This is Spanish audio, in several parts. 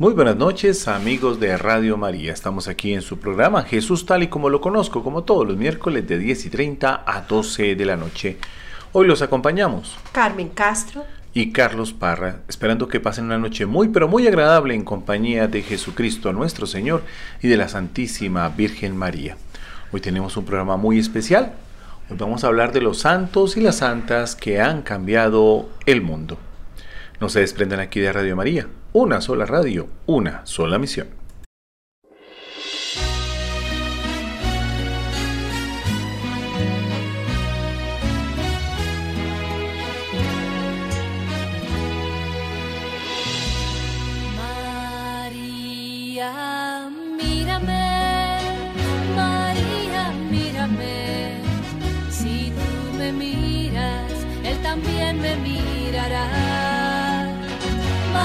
Muy buenas noches amigos de Radio María. Estamos aquí en su programa Jesús tal y como lo conozco, como todos los miércoles de 10 y 30 a 12 de la noche. Hoy los acompañamos Carmen Castro y Carlos Parra, esperando que pasen una noche muy pero muy agradable en compañía de Jesucristo nuestro Señor y de la Santísima Virgen María. Hoy tenemos un programa muy especial. Hoy vamos a hablar de los santos y las santas que han cambiado el mundo. No se desprendan aquí de Radio María una sola radio, una sola misión.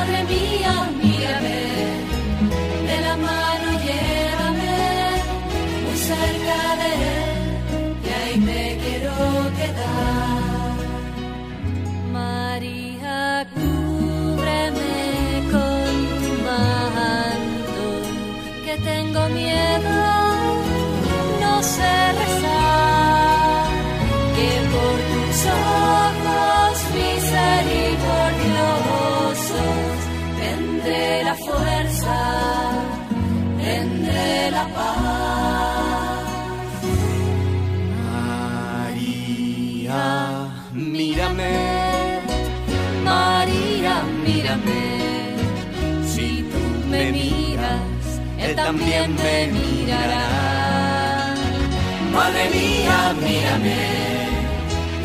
Madre mía, mírame, de la mano llévame, muy cerca de él, y ahí me quiero quedar. María, cúbreme con tu manto, que tengo miedo, la fuerza, tendré la paz. María, mírame, María, mírame, si tú me miras, Él también me mirará. Madre mía, mírame,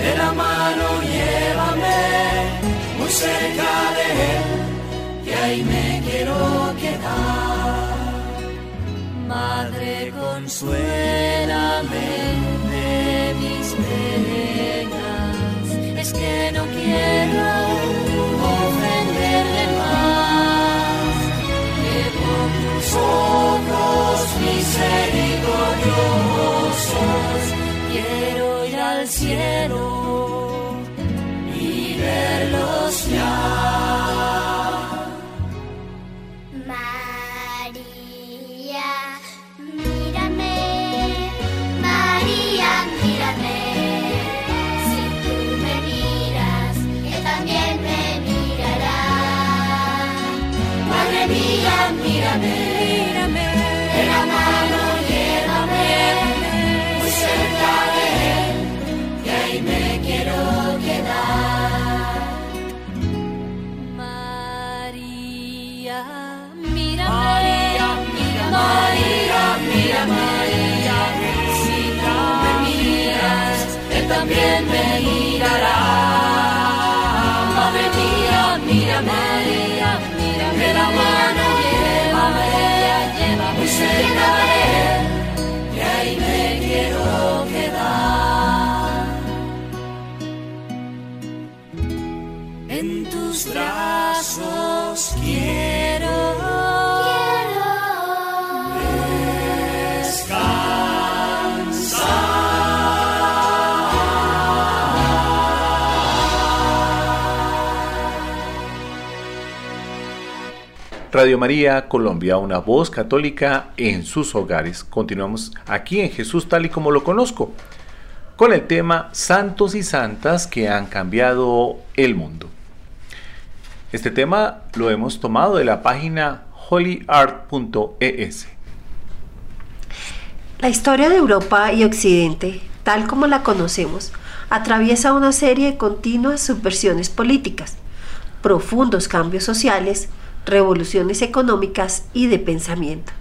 de la mano llévame, muy cerca de él, ahí me quiero quedar. Madre, consuélame de mis penas, es que no quiero ofenderle más, por tus ojos misericordiosos quiero ir al cielo y verlos ya. Mírame, mírame, De la mano llévame, muy cerca de él, que ahí me quiero quedar. María, mírame, María, mírame, María, si tú me miras, él también me mirará. Madre mía, mírame, mírame, de la mano llévame muy Radio María Colombia, una voz católica en sus hogares. Continuamos aquí en Jesús tal y como lo conozco, con el tema Santos y Santas que han cambiado el mundo. Este tema lo hemos tomado de la página holyart.es. La historia de Europa y Occidente, tal como la conocemos, atraviesa una serie de continuas subversiones políticas, profundos cambios sociales, revoluciones económicas y de pensamiento.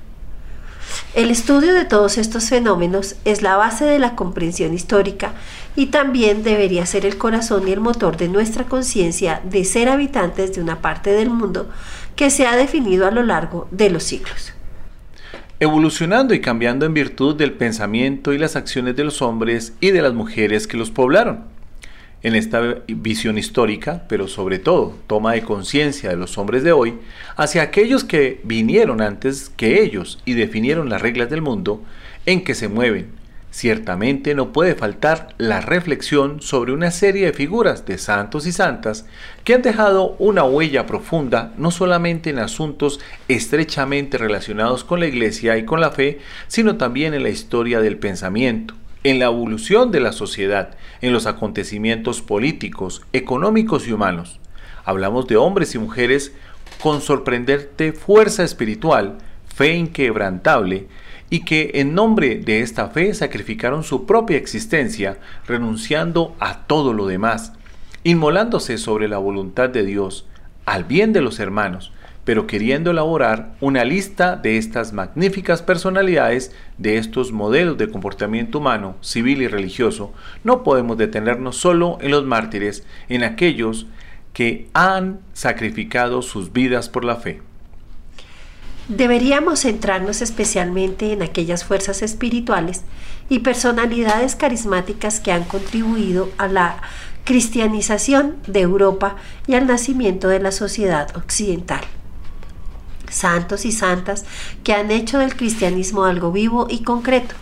El estudio de todos estos fenómenos es la base de la comprensión histórica y también debería ser el corazón y el motor de nuestra conciencia de ser habitantes de una parte del mundo que se ha definido a lo largo de los siglos. Evolucionando y cambiando en virtud del pensamiento y las acciones de los hombres y de las mujeres que los poblaron. En esta visión histórica, pero sobre todo toma de conciencia de los hombres de hoy, hacia aquellos que vinieron antes que ellos y definieron las reglas del mundo en que se mueven, Ciertamente no puede faltar la reflexión sobre una serie de figuras de santos y santas que han dejado una huella profunda no solamente en asuntos estrechamente relacionados con la Iglesia y con la fe, sino también en la historia del pensamiento, en la evolución de la sociedad, en los acontecimientos políticos, económicos y humanos. Hablamos de hombres y mujeres con sorprendente fuerza espiritual, fe inquebrantable, y que en nombre de esta fe sacrificaron su propia existencia, renunciando a todo lo demás, inmolándose sobre la voluntad de Dios, al bien de los hermanos, pero queriendo elaborar una lista de estas magníficas personalidades, de estos modelos de comportamiento humano, civil y religioso, no podemos detenernos solo en los mártires, en aquellos que han sacrificado sus vidas por la fe. Deberíamos centrarnos especialmente en aquellas fuerzas espirituales y personalidades carismáticas que han contribuido a la cristianización de Europa y al nacimiento de la sociedad occidental. Santos y santas que han hecho del cristianismo algo vivo y concreto,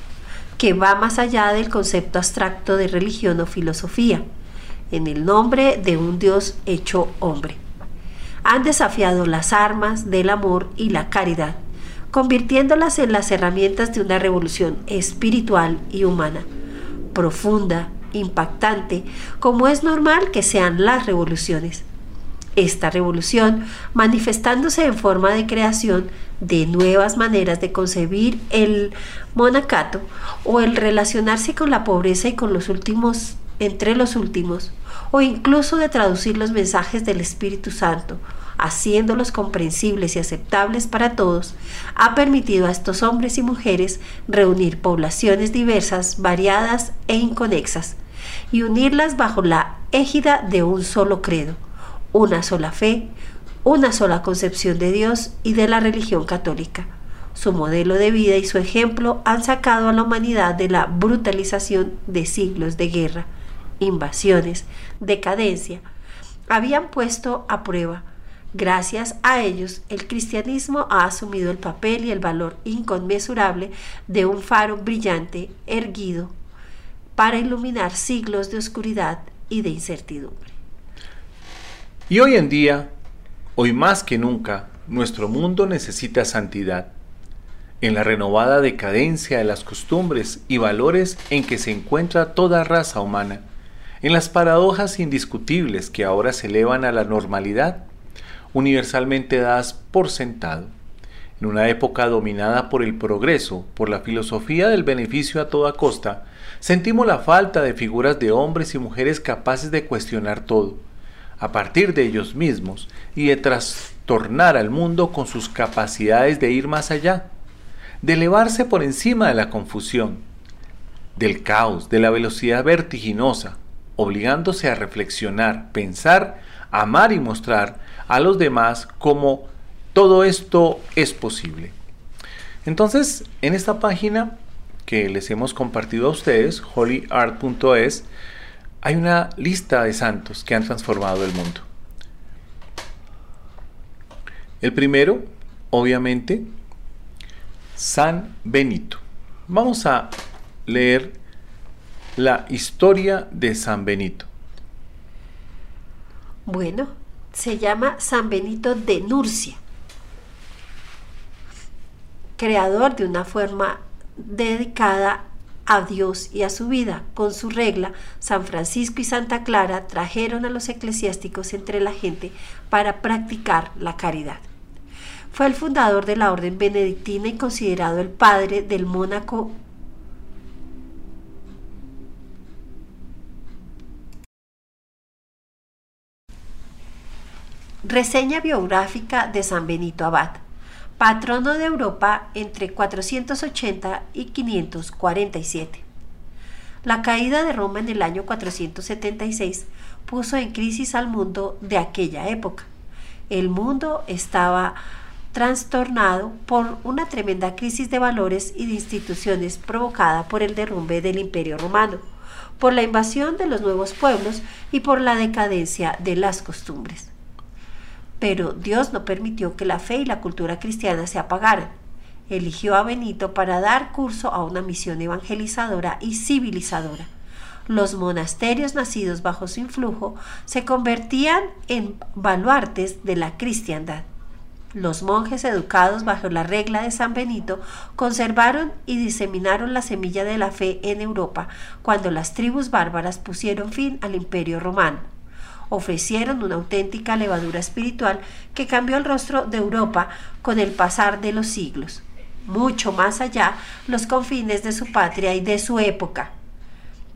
que va más allá del concepto abstracto de religión o filosofía, en el nombre de un Dios hecho hombre han desafiado las armas del amor y la caridad, convirtiéndolas en las herramientas de una revolución espiritual y humana, profunda, impactante, como es normal que sean las revoluciones. Esta revolución manifestándose en forma de creación de nuevas maneras de concebir el monacato o el relacionarse con la pobreza y con los últimos entre los últimos, o incluso de traducir los mensajes del Espíritu Santo, haciéndolos comprensibles y aceptables para todos, ha permitido a estos hombres y mujeres reunir poblaciones diversas, variadas e inconexas, y unirlas bajo la égida de un solo credo, una sola fe, una sola concepción de Dios y de la religión católica. Su modelo de vida y su ejemplo han sacado a la humanidad de la brutalización de siglos de guerra, invasiones, decadencia, habían puesto a prueba. Gracias a ellos, el cristianismo ha asumido el papel y el valor inconmensurable de un faro brillante, erguido, para iluminar siglos de oscuridad y de incertidumbre. Y hoy en día, hoy más que nunca, nuestro mundo necesita santidad en la renovada decadencia de las costumbres y valores en que se encuentra toda raza humana en las paradojas indiscutibles que ahora se elevan a la normalidad, universalmente dadas por sentado. En una época dominada por el progreso, por la filosofía del beneficio a toda costa, sentimos la falta de figuras de hombres y mujeres capaces de cuestionar todo, a partir de ellos mismos, y de trastornar al mundo con sus capacidades de ir más allá, de elevarse por encima de la confusión, del caos, de la velocidad vertiginosa, obligándose a reflexionar, pensar, amar y mostrar a los demás cómo todo esto es posible. Entonces, en esta página que les hemos compartido a ustedes, holyart.es, hay una lista de santos que han transformado el mundo. El primero, obviamente, San Benito. Vamos a leer la historia de San Benito. Bueno, se llama San Benito de Nurcia, creador de una forma dedicada a Dios y a su vida. Con su regla, San Francisco y Santa Clara trajeron a los eclesiásticos entre la gente para practicar la caridad. Fue el fundador de la orden benedictina y considerado el padre del Mónaco Reseña biográfica de San Benito Abad, patrono de Europa entre 480 y 547. La caída de Roma en el año 476 puso en crisis al mundo de aquella época. El mundo estaba trastornado por una tremenda crisis de valores y de instituciones provocada por el derrumbe del imperio romano, por la invasión de los nuevos pueblos y por la decadencia de las costumbres pero Dios no permitió que la fe y la cultura cristiana se apagaran. eligió a Benito para dar curso a una misión evangelizadora y civilizadora. Los monasterios nacidos bajo su influjo se convertían en baluartes de la cristiandad. Los monjes educados bajo la regla de San Benito conservaron y diseminaron la semilla de la fe en Europa cuando las tribus bárbaras pusieron fin al imperio romano. Ofrecieron una auténtica levadura espiritual que cambió el rostro de Europa con el pasar de los siglos, mucho más allá los confines de su patria y de su época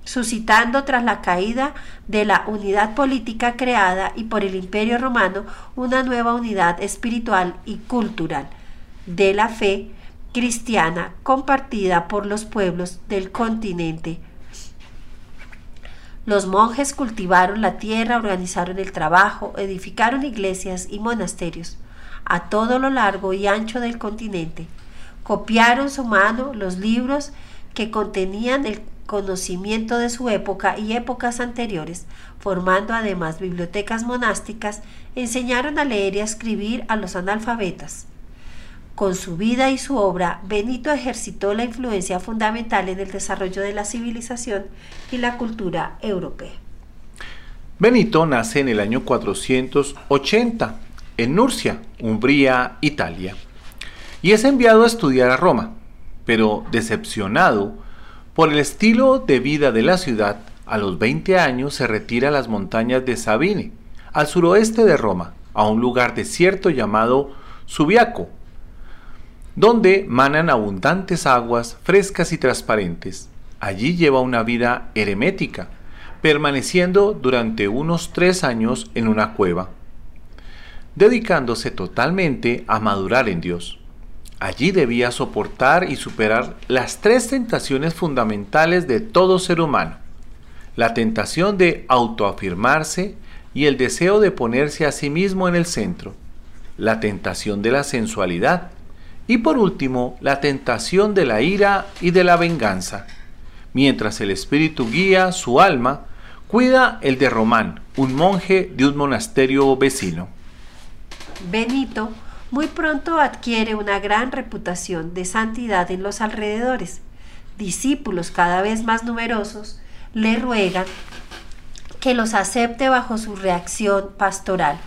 suscitando tras la caída de la unidad política creada y por el imperio romano una nueva unidad espiritual y cultural de la fe cristiana compartida por los pueblos del continente. Los monjes cultivaron la tierra, organizaron el trabajo, edificaron iglesias y monasterios a todo lo largo y ancho del continente. Copiaron su mano los libros que contenían el conocimiento de su época y épocas anteriores, formando además bibliotecas monásticas, enseñaron a leer y a escribir a los analfabetas. Con su vida y su obra, Benito ejercitó la influencia fundamental en el desarrollo de la civilización y la cultura europea. Benito nace en el año 480 en Nurcia, Umbría, Italia, y es enviado a estudiar a Roma, pero decepcionado por el estilo de vida de la ciudad, a los 20 años se retira a las montañas de Sabine, al suroeste de Roma, a un lugar desierto llamado Subiaco, donde manan abundantes aguas frescas y transparentes. Allí lleva una vida eremética, permaneciendo durante unos tres años en una cueva, dedicándose totalmente a madurar en Dios. Allí debía soportar y superar las tres tentaciones fundamentales de todo ser humano. La tentación de autoafirmarse y el deseo de ponerse a sí mismo en el centro. La tentación de la sensualidad. Y por último, la tentación de la ira y de la venganza. Mientras el espíritu guía su alma, cuida el de Román, un monje de un monasterio vecino. Benito muy pronto adquiere una gran reputación de santidad en los alrededores. Discípulos cada vez más numerosos le ruegan que los acepte bajo su reacción pastoral,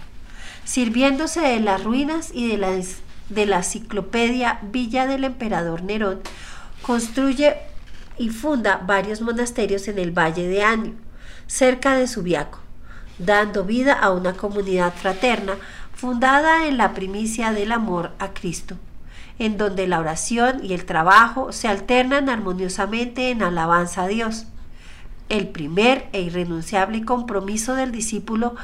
sirviéndose de las ruinas y de la, de la enciclopedia Villa del Emperador Nerón, construye y funda varios monasterios en el Valle de Anio, cerca de Subiaco, dando vida a una comunidad fraterna fundada en la primicia del amor a Cristo, en donde la oración y el trabajo se alternan armoniosamente en alabanza a Dios. El primer e irrenunciable compromiso del discípulo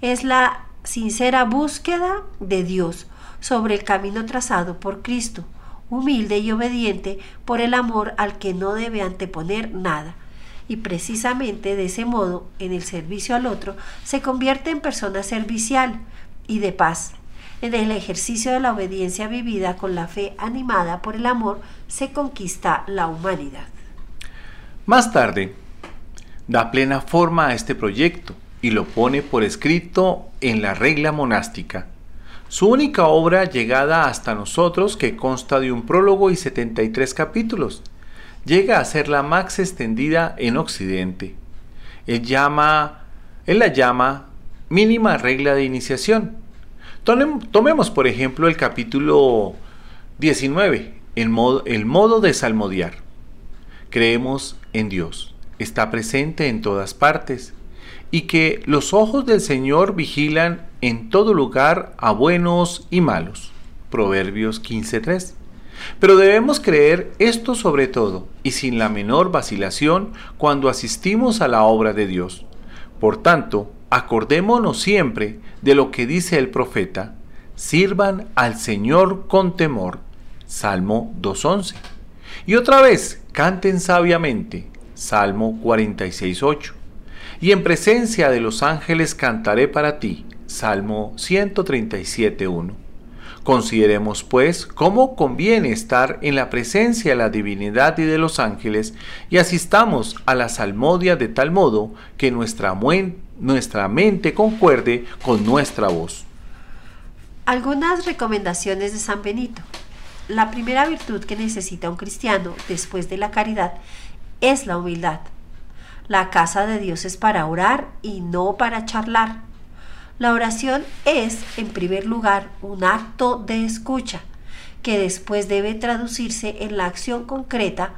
es la sincera búsqueda de Dios sobre el camino trazado por Cristo, humilde y obediente por el amor al que no debe anteponer nada. Y precisamente de ese modo, en el servicio al otro, se convierte en persona servicial, y de paz. En el ejercicio de la obediencia vivida con la fe animada por el amor se conquista la humanidad. Más tarde, da plena forma a este proyecto y lo pone por escrito en la regla monástica. Su única obra llegada hasta nosotros, que consta de un prólogo y 73 capítulos, llega a ser la más extendida en Occidente. Él, llama, él la llama mínima regla de iniciación. Tomemos, por ejemplo, el capítulo 19, el modo, el modo de salmodiar. Creemos en Dios, está presente en todas partes, y que los ojos del Señor vigilan en todo lugar a buenos y malos. Proverbios 15.3. Pero debemos creer esto sobre todo y sin la menor vacilación cuando asistimos a la obra de Dios. Por tanto, acordémonos siempre de lo que dice el profeta, sirvan al Señor con temor. Salmo 2.11. Y otra vez, canten sabiamente. Salmo 46.8. Y en presencia de los ángeles cantaré para ti. Salmo 137.1. Consideremos pues cómo conviene estar en la presencia de la divinidad y de los ángeles y asistamos a la salmodia de tal modo que nuestra, nuestra mente concuerde con nuestra voz. Algunas recomendaciones de San Benito. La primera virtud que necesita un cristiano después de la caridad es la humildad. La casa de Dios es para orar y no para charlar. La oración es, en primer lugar, un acto de escucha, que después debe traducirse en la acción concreta.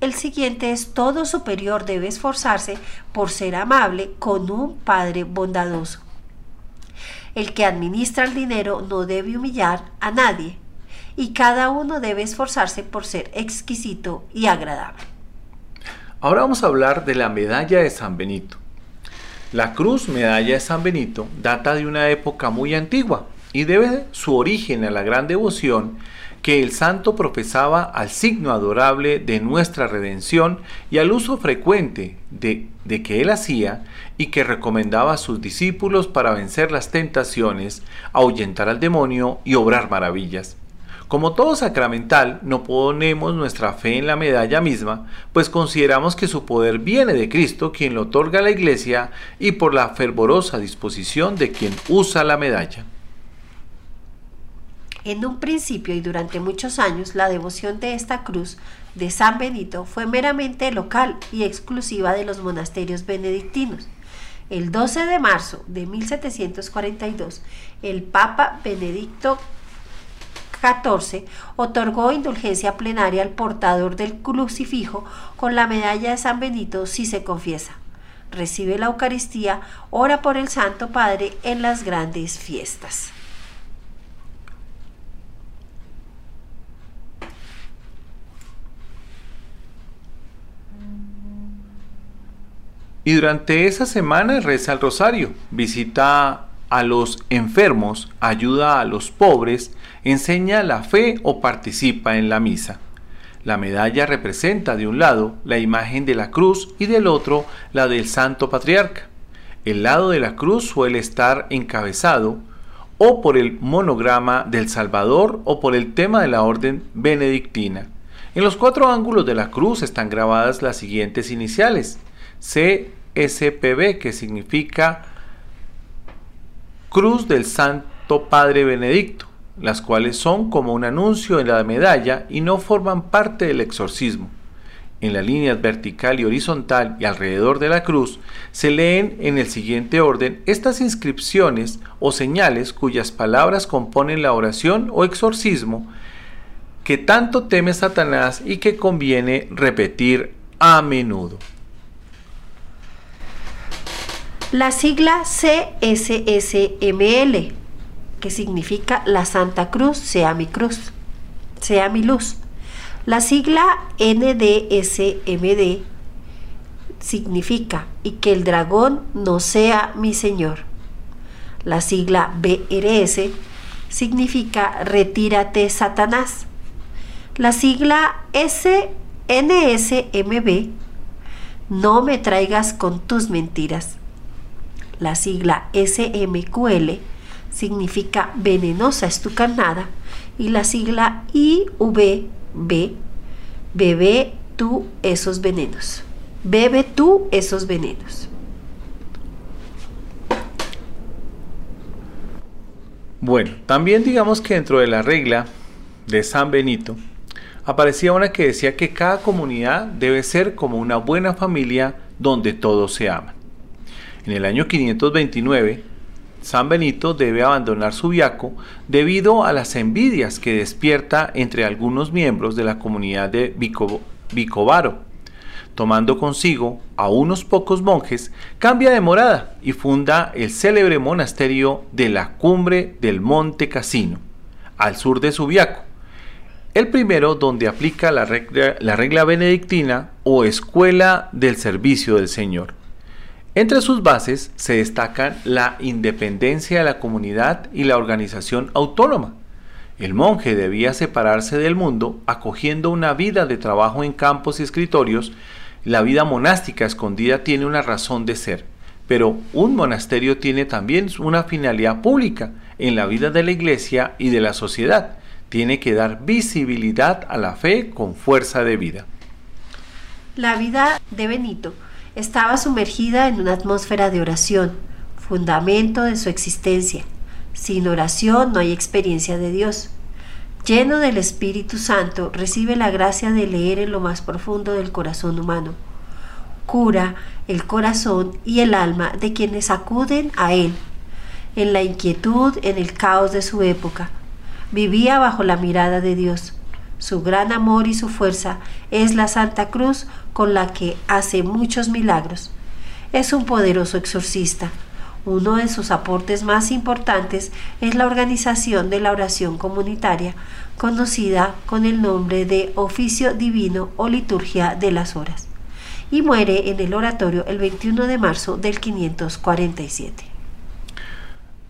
El siguiente es todo superior debe esforzarse por ser amable con un Padre bondadoso. El que administra el dinero no debe humillar a nadie y cada uno debe esforzarse por ser exquisito y agradable. Ahora vamos a hablar de la medalla de San Benito. La cruz medalla de San Benito data de una época muy antigua y debe su origen a la gran devoción que el santo profesaba al signo adorable de nuestra redención y al uso frecuente de, de, que él hacía y que recomendaba a sus discípulos para vencer las tentaciones, ahuyentar al demonio y obrar maravillas. Como todo sacramental, no ponemos nuestra fe en la medalla misma, pues consideramos que su poder viene de Cristo, quien lo otorga a la Iglesia, y por la fervorosa disposición de quien usa la medalla. En un principio y durante muchos años, la devoción de esta cruz de San Benito fue meramente local y exclusiva de los monasterios benedictinos. El 12 de marzo de 1742, el Papa Benedicto XIV otorgó indulgencia plenaria al portador del crucifijo con la medalla de San Benito si se confiesa. Recibe la Eucaristía, ora por el Santo Padre en las grandes fiestas. Y durante esa semana reza el rosario, visita a los enfermos, ayuda a los pobres, enseña la fe o participa en la misa. La medalla representa de un lado la imagen de la cruz y del otro la del Santo Patriarca. El lado de la cruz suele estar encabezado o por el monograma del Salvador o por el tema de la orden benedictina. En los cuatro ángulos de la cruz están grabadas las siguientes iniciales. CSPB, que significa Cruz del Santo Padre Benedicto, las cuales son como un anuncio en la medalla y no forman parte del exorcismo. En la línea vertical y horizontal y alrededor de la cruz se leen en el siguiente orden estas inscripciones o señales cuyas palabras componen la oración o exorcismo que tanto teme Satanás y que conviene repetir a menudo. La sigla CSSML, que significa la Santa Cruz sea mi cruz, sea mi luz. La sigla NDSMD significa y que el dragón no sea mi señor. La sigla BRS significa retírate Satanás. La sigla SNSMB no me traigas con tus mentiras. La sigla SMQL significa venenosa es tu carnada y la sigla IVB bebe tú esos venenos. Bebe tú esos venenos. Bueno, también digamos que dentro de la regla de San Benito aparecía una que decía que cada comunidad debe ser como una buena familia donde todos se aman. En el año 529, San Benito debe abandonar su viaco debido a las envidias que despierta entre algunos miembros de la comunidad de Vicovaro. Tomando consigo a unos pocos monjes, cambia de morada y funda el célebre monasterio de la cumbre del Monte Casino, al sur de Subiaco. El primero donde aplica la regla benedictina o escuela del servicio del Señor. Entre sus bases se destacan la independencia de la comunidad y la organización autónoma. El monje debía separarse del mundo, acogiendo una vida de trabajo en campos y escritorios. La vida monástica escondida tiene una razón de ser, pero un monasterio tiene también una finalidad pública en la vida de la iglesia y de la sociedad. Tiene que dar visibilidad a la fe con fuerza de vida. La vida de Benito estaba sumergida en una atmósfera de oración, fundamento de su existencia. Sin oración no hay experiencia de Dios. Lleno del Espíritu Santo, recibe la gracia de leer en lo más profundo del corazón humano. Cura el corazón y el alma de quienes acuden a Él. En la inquietud, en el caos de su época, vivía bajo la mirada de Dios. Su gran amor y su fuerza es la Santa Cruz con la que hace muchos milagros. Es un poderoso exorcista uno de sus aportes más importantes es la organización de la oración comunitaria, conocida con el nombre de Oficio Divino o Liturgia de las Horas, y muere en el oratorio el 21 de marzo del 547.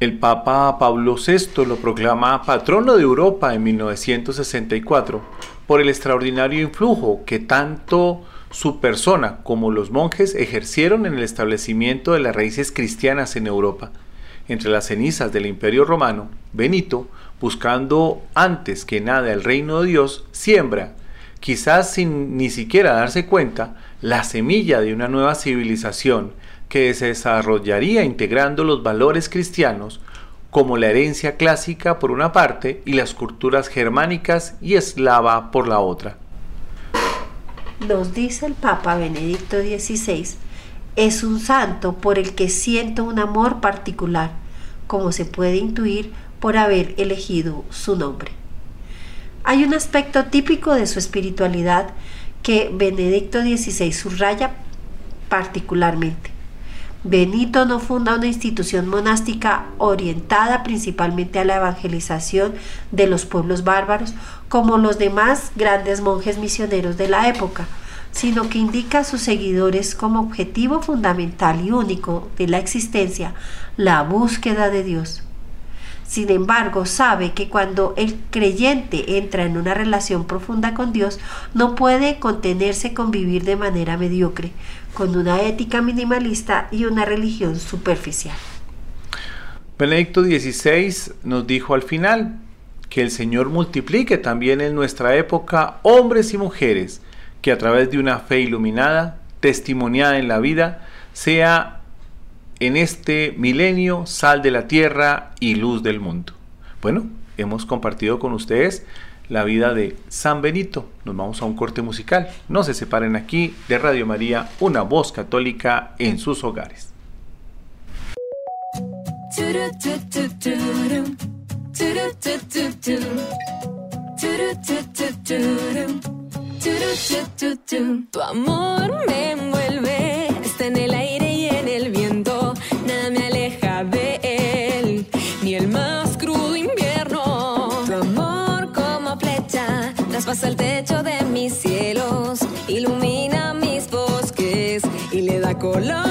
El Papa Pablo VI lo proclama patrono de Europa en 1964 por el extraordinario influjo que tanto su persona, como los monjes, ejercieron en el establecimiento de las raíces cristianas en Europa. Entre las cenizas del Imperio Romano, Benito, buscando antes que nada el reino de Dios, siembra, quizás sin ni siquiera darse cuenta, la semilla de una nueva civilización que se desarrollaría integrando los valores cristianos como la herencia clásica por una parte y las culturas germánicas y eslava por la otra nos dice el Papa Benedicto XVI, es un santo por el que siento un amor particular, como se puede intuir por haber elegido su nombre. Hay un aspecto típico de su espiritualidad que Benedicto XVI subraya particularmente. Benito no funda una institución monástica orientada principalmente a la evangelización de los pueblos bárbaros como los demás grandes monjes misioneros de la época, sino que indica a sus seguidores como objetivo fundamental y único de la existencia la búsqueda de Dios. Sin embargo, sabe que cuando el creyente entra en una relación profunda con Dios, no puede contenerse con vivir de manera mediocre, con una ética minimalista y una religión superficial. Benedicto XVI nos dijo al final que el Señor multiplique también en nuestra época hombres y mujeres que a través de una fe iluminada, testimoniada en la vida, sea en este milenio sal de la tierra y luz del mundo. Bueno, hemos compartido con ustedes la vida de San Benito. Nos vamos a un corte musical. No se separen aquí de Radio María, una voz católica en sus hogares. Tu amor me le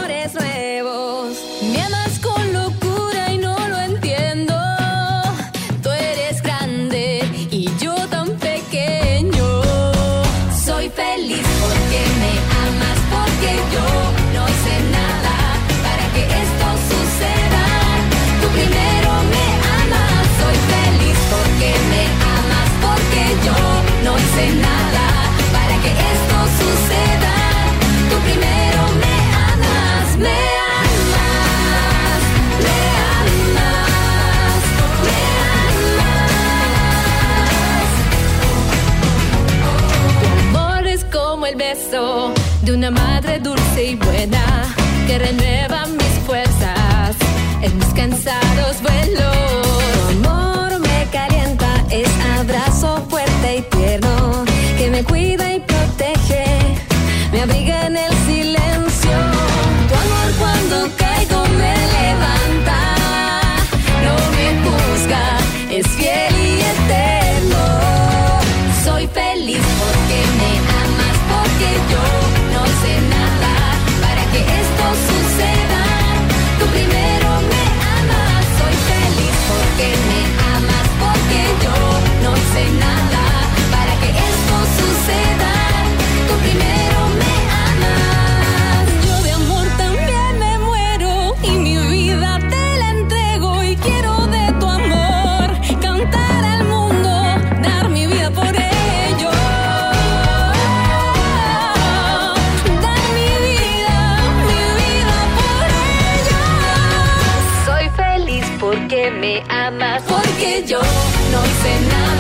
porque yo no hice nada.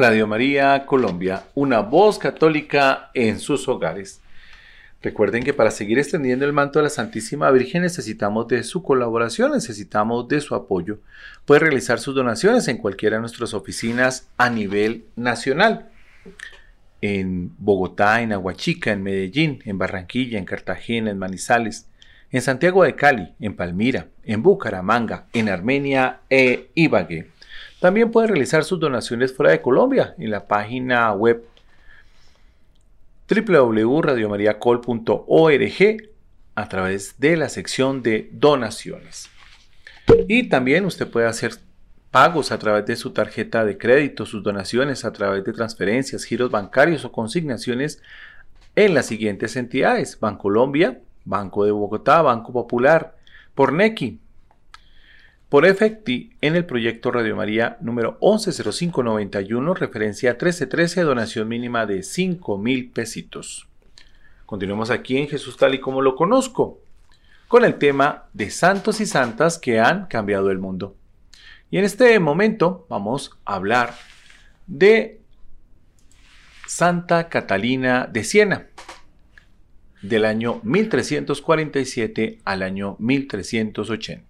Radio María Colombia, una voz católica en sus hogares. Recuerden que para seguir extendiendo el manto de la Santísima Virgen necesitamos de su colaboración, necesitamos de su apoyo. Puede realizar sus donaciones en cualquiera de nuestras oficinas a nivel nacional. En Bogotá, en Aguachica, en Medellín, en Barranquilla, en Cartagena, en Manizales, en Santiago de Cali, en Palmira, en Bucaramanga, en Armenia e Ibagué. También puede realizar sus donaciones fuera de Colombia en la página web www.radiomariacol.org a través de la sección de donaciones. Y también usted puede hacer pagos a través de su tarjeta de crédito, sus donaciones a través de transferencias, giros bancarios o consignaciones en las siguientes entidades: Bancolombia, Banco de Bogotá, Banco Popular, por Nequi, por Efecti en el proyecto Radio María número 110591, referencia 1313, donación mínima de 5 mil pesitos. Continuemos aquí en Jesús tal y como lo conozco, con el tema de santos y santas que han cambiado el mundo. Y en este momento vamos a hablar de Santa Catalina de Siena, del año 1347 al año 1380.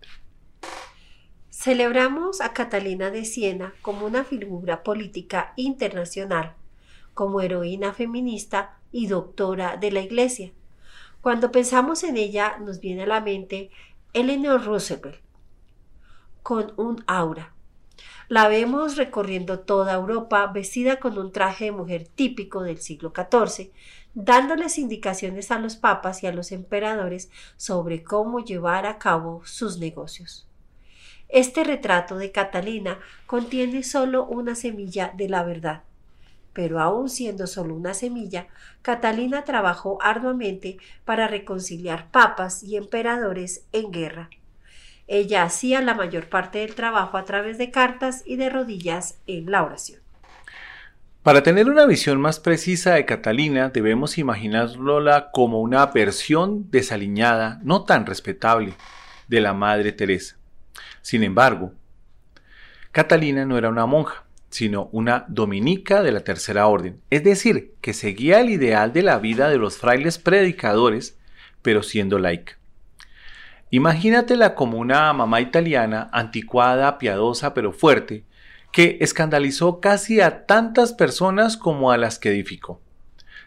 Celebramos a Catalina de Siena como una figura política internacional, como heroína feminista y doctora de la Iglesia. Cuando pensamos en ella nos viene a la mente Eleanor Roosevelt, con un aura. La vemos recorriendo toda Europa vestida con un traje de mujer típico del siglo XIV, dándoles indicaciones a los papas y a los emperadores sobre cómo llevar a cabo sus negocios. Este retrato de Catalina contiene solo una semilla de la verdad. Pero aun siendo solo una semilla, Catalina trabajó arduamente para reconciliar papas y emperadores en guerra. Ella hacía la mayor parte del trabajo a través de cartas y de rodillas en la oración. Para tener una visión más precisa de Catalina, debemos imaginarla como una versión desaliñada, no tan respetable, de la Madre Teresa. Sin embargo, Catalina no era una monja, sino una dominica de la tercera orden, es decir, que seguía el ideal de la vida de los frailes predicadores, pero siendo laica. Imagínatela como una mamá italiana, anticuada, piadosa, pero fuerte, que escandalizó casi a tantas personas como a las que edificó.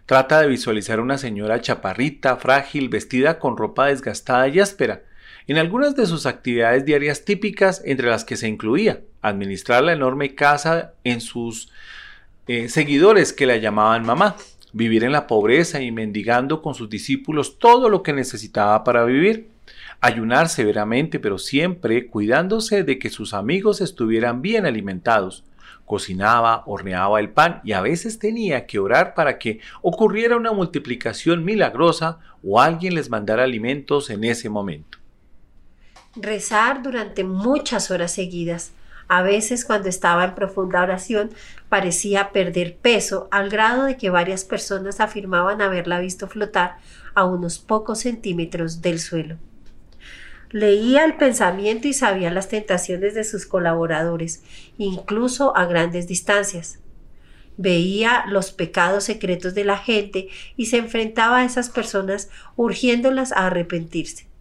Trata de visualizar una señora chaparrita, frágil, vestida con ropa desgastada y áspera, en algunas de sus actividades diarias típicas, entre las que se incluía administrar la enorme casa en sus eh, seguidores que la llamaban mamá, vivir en la pobreza y mendigando con sus discípulos todo lo que necesitaba para vivir, ayunar severamente pero siempre cuidándose de que sus amigos estuvieran bien alimentados, cocinaba, horneaba el pan y a veces tenía que orar para que ocurriera una multiplicación milagrosa o alguien les mandara alimentos en ese momento rezar durante muchas horas seguidas. A veces cuando estaba en profunda oración parecía perder peso al grado de que varias personas afirmaban haberla visto flotar a unos pocos centímetros del suelo. Leía el pensamiento y sabía las tentaciones de sus colaboradores, incluso a grandes distancias. Veía los pecados secretos de la gente y se enfrentaba a esas personas urgiéndolas a arrepentirse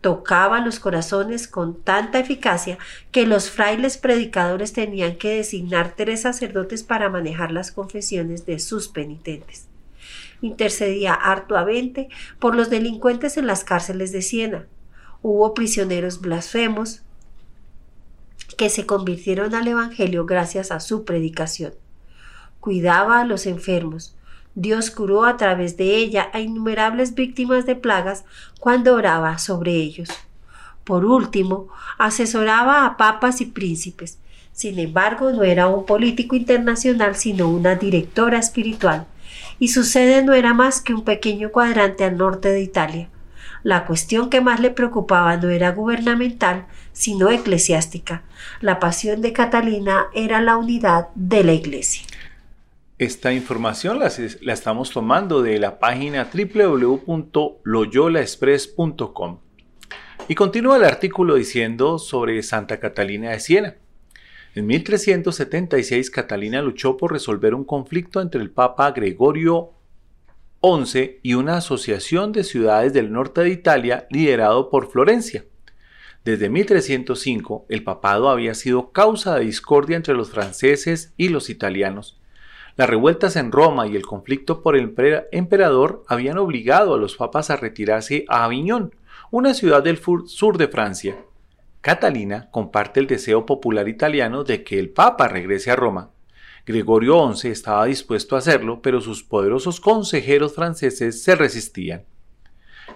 tocaba los corazones con tanta eficacia que los frailes predicadores tenían que designar tres sacerdotes para manejar las confesiones de sus penitentes. intercedía arduamente por los delincuentes en las cárceles de Siena. Hubo prisioneros blasfemos que se convirtieron al Evangelio gracias a su predicación. Cuidaba a los enfermos. Dios curó a través de ella a innumerables víctimas de plagas cuando oraba sobre ellos. Por último, asesoraba a papas y príncipes. Sin embargo, no era un político internacional, sino una directora espiritual, y su sede no era más que un pequeño cuadrante al norte de Italia. La cuestión que más le preocupaba no era gubernamental, sino eclesiástica. La pasión de Catalina era la unidad de la Iglesia. Esta información la, estamos tomando de la página www.loyolaexpress.com. Y continúa el artículo diciendo sobre Santa Catalina de Siena. En 1376 Catalina luchó por resolver un conflicto entre el Papa Gregorio XI y una asociación de ciudades del norte de Italia liderado por Florencia. Desde 1305 el papado había sido causa de discordia entre los franceses y los italianos. Las revueltas en Roma y el conflicto por el emperador habían obligado a los papas a retirarse a Aviñón, una ciudad del sur de Francia. Catalina comparte el deseo popular italiano de que el Papa regrese a Roma. Gregorio XI estaba dispuesto a hacerlo, pero sus poderosos consejeros franceses se resistían.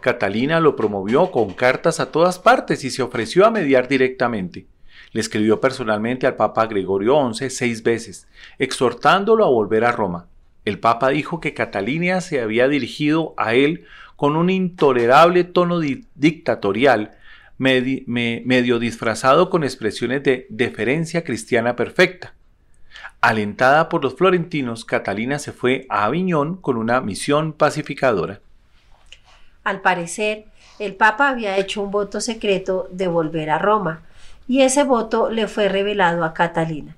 Catalina lo promovió con cartas a todas partes y se ofreció a mediar directamente. Le escribió personalmente al Papa Gregorio XI seis veces, exhortándolo a volver a Roma. El Papa dijo que Catalina se había dirigido a él con un intolerable tono dictatorial, medio disfrazado con expresiones de deferencia cristiana perfecta. Alentada por los florentinos, Catalina se fue a Aviñón con una misión pacificadora. Al parecer, el Papa había hecho un voto secreto de volver a Roma, y ese voto le fue revelado a Catalina.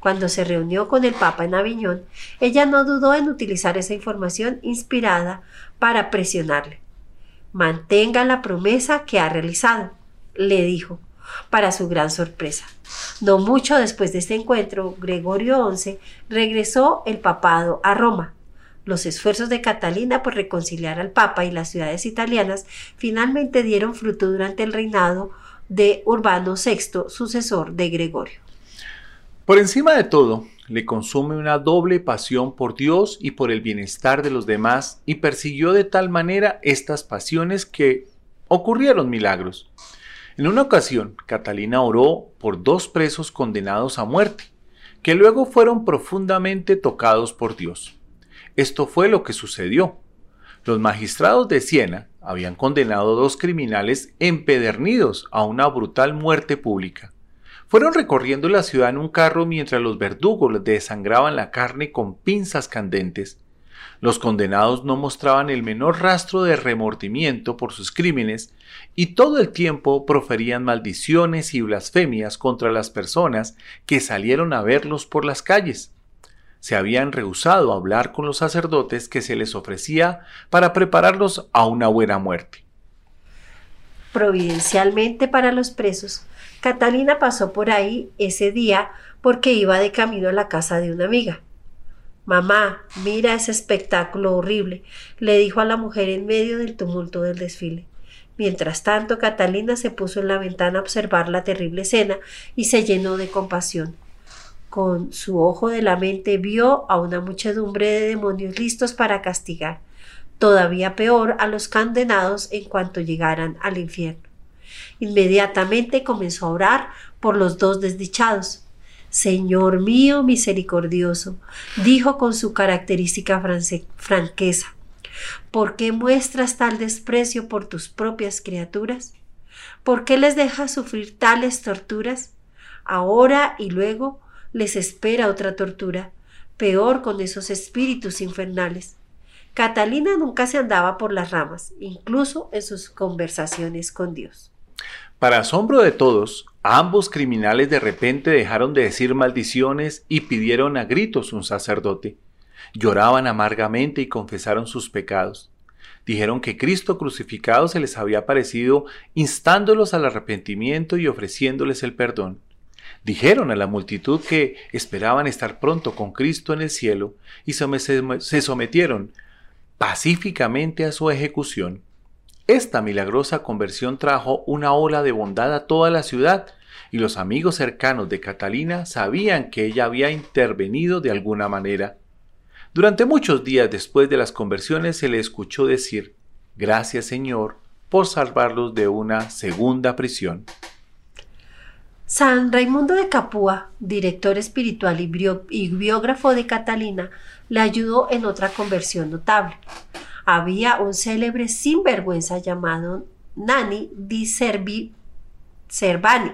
Cuando se reunió con el Papa en Aviñón, ella no dudó en utilizar esa información inspirada para presionarle. Mantenga la promesa que ha realizado, le dijo, para su gran sorpresa. No mucho después de este encuentro, Gregorio XI regresó el papado a Roma. Los esfuerzos de Catalina por reconciliar al Papa y las ciudades italianas finalmente dieron fruto durante el reinado de Urbano VI, sucesor de Gregorio. Por encima de todo, le consume una doble pasión por Dios y por el bienestar de los demás y persiguió de tal manera estas pasiones que ocurrieron milagros. En una ocasión, Catalina oró por dos presos condenados a muerte, que luego fueron profundamente tocados por Dios. Esto fue lo que sucedió. Los magistrados de Siena habían condenado dos criminales empedernidos a una brutal muerte pública. Fueron recorriendo la ciudad en un carro mientras los verdugos les desangraban la carne con pinzas candentes. Los condenados no mostraban el menor rastro de remordimiento por sus crímenes y todo el tiempo proferían maldiciones y blasfemias contra las personas que salieron a verlos por las calles. Se habían rehusado a hablar con los sacerdotes que se les ofrecía para prepararlos a una buena muerte. Providencialmente para los presos, Catalina pasó por ahí ese día porque iba de camino a la casa de una amiga. Mamá, mira ese espectáculo horrible, le dijo a la mujer en medio del tumulto del desfile. Mientras tanto, Catalina se puso en la ventana a observar la terrible escena y se llenó de compasión. Con su ojo de la mente vio a una muchedumbre de demonios listos para castigar, todavía peor a los condenados en cuanto llegaran al infierno. Inmediatamente comenzó a orar por los dos desdichados. Señor mío misericordioso, dijo con su característica franqueza, ¿por qué muestras tal desprecio por tus propias criaturas? ¿Por qué les dejas sufrir tales torturas? Ahora y luego les espera otra tortura, peor con esos espíritus infernales. Catalina nunca se andaba por las ramas, incluso en sus conversaciones con Dios. Para asombro de todos, ambos criminales de repente dejaron de decir maldiciones y pidieron a gritos un sacerdote. Lloraban amargamente y confesaron sus pecados. Dijeron que Cristo crucificado se les había aparecido instándolos al arrepentimiento y ofreciéndoles el perdón. Dijeron a la multitud que esperaban estar pronto con Cristo en el cielo y se sometieron pacíficamente a su ejecución. Esta milagrosa conversión trajo una ola de bondad a toda la ciudad y los amigos cercanos de Catalina sabían que ella había intervenido de alguna manera. Durante muchos días después de las conversiones se le escuchó decir, Gracias Señor por salvarlos de una segunda prisión. San Raimundo de Capua, director espiritual y, biógrafo de Catalina, le ayudó en otra conversión notable había un célebre sinvergüenza llamado Nani di Servi Cervani,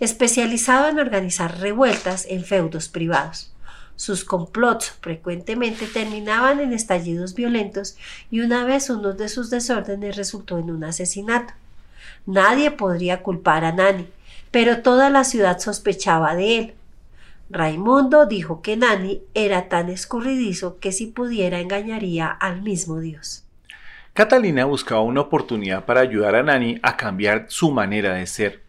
especializado en organizar revueltas en feudos privados. Sus complots frecuentemente terminaban en estallidos violentos y una vez uno de sus desórdenes resultó en un asesinato. Nadie podría culpar a Nani, pero toda la ciudad sospechaba de él. Raimundo dijo que Nani era tan escurridizo que si pudiera engañaría al mismo Dios. Catalina buscaba una oportunidad para ayudar a Nani a cambiar su manera de ser,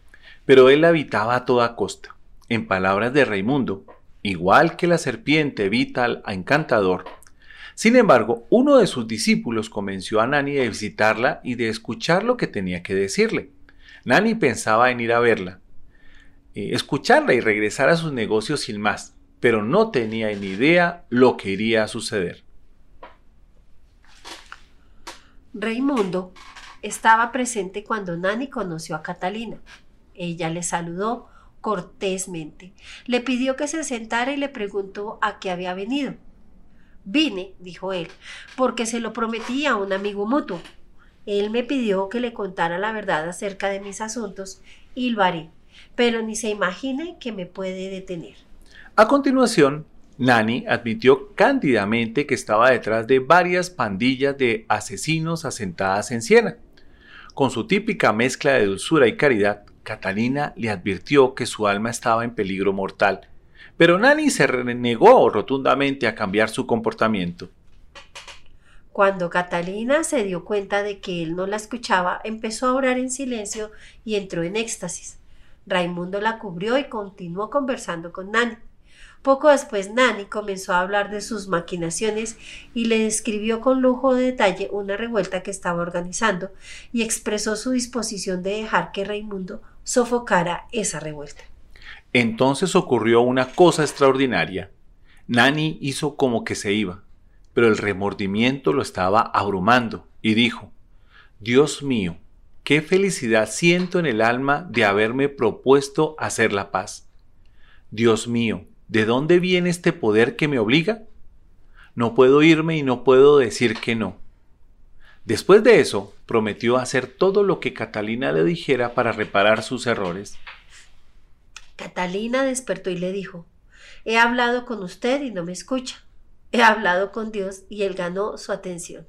pero él la evitaba a toda costa. En palabras de Raimundo, igual que la serpiente evita al encantador. Sin embargo, uno de sus discípulos convenció a Nani de visitarla y de escuchar lo que tenía que decirle. Nani pensaba en ir a verla, eh, escucharla y regresar a sus negocios sin más, pero no tenía ni idea lo que iría a suceder. Raimundo estaba presente cuando Nani conoció a Catalina. Ella le saludó cortésmente, le pidió que se sentara y le preguntó a qué había venido. Vine, dijo él, porque se lo prometí a un amigo mutuo. Él me pidió que le contara la verdad acerca de mis asuntos y lo haré pero ni se imagine que me puede detener. A continuación, Nani admitió cándidamente que estaba detrás de varias pandillas de asesinos asentadas en Siena. Con su típica mezcla de dulzura y caridad, Catalina le advirtió que su alma estaba en peligro mortal, pero Nani se negó rotundamente a cambiar su comportamiento. Cuando Catalina se dio cuenta de que él no la escuchaba, empezó a orar en silencio y entró en éxtasis. Raimundo la cubrió y continuó conversando con Nani. Poco después Nani comenzó a hablar de sus maquinaciones y le describió con lujo de detalle una revuelta que estaba organizando y expresó su disposición de dejar que Raimundo sofocara esa revuelta. Entonces ocurrió una cosa extraordinaria. Nani hizo como que se iba, pero el remordimiento lo estaba abrumando y dijo, Dios mío, Qué felicidad siento en el alma de haberme propuesto hacer la paz. Dios mío, ¿de dónde viene este poder que me obliga? No puedo irme y no puedo decir que no. Después de eso, prometió hacer todo lo que Catalina le dijera para reparar sus errores. Catalina despertó y le dijo, He hablado con usted y no me escucha. He hablado con Dios y él ganó su atención.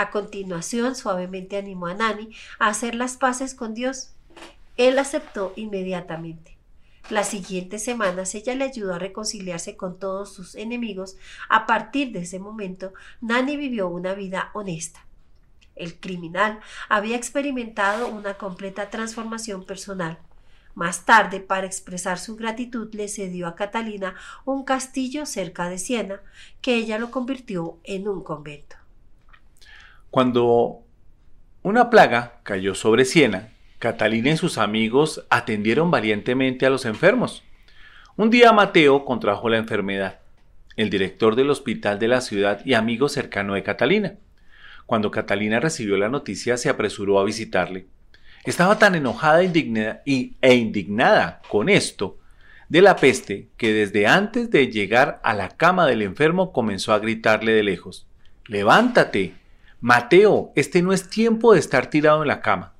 A continuación, suavemente animó a Nani a hacer las paces con Dios. Él aceptó inmediatamente. Las siguientes semanas ella le ayudó a reconciliarse con todos sus enemigos. A partir de ese momento, Nani vivió una vida honesta. El criminal había experimentado una completa transformación personal. Más tarde, para expresar su gratitud, le cedió a Catalina un castillo cerca de Siena, que ella lo convirtió en un convento. Cuando una plaga cayó sobre Siena, Catalina y sus amigos atendieron valientemente a los enfermos. Un día Mateo contrajo la enfermedad, el director del hospital de la ciudad y amigo cercano de Catalina. Cuando Catalina recibió la noticia se apresuró a visitarle. Estaba tan enojada e indignada con esto de la peste que desde antes de llegar a la cama del enfermo comenzó a gritarle de lejos Levántate, Mateo, este no es tiempo de estar tirado en la cama.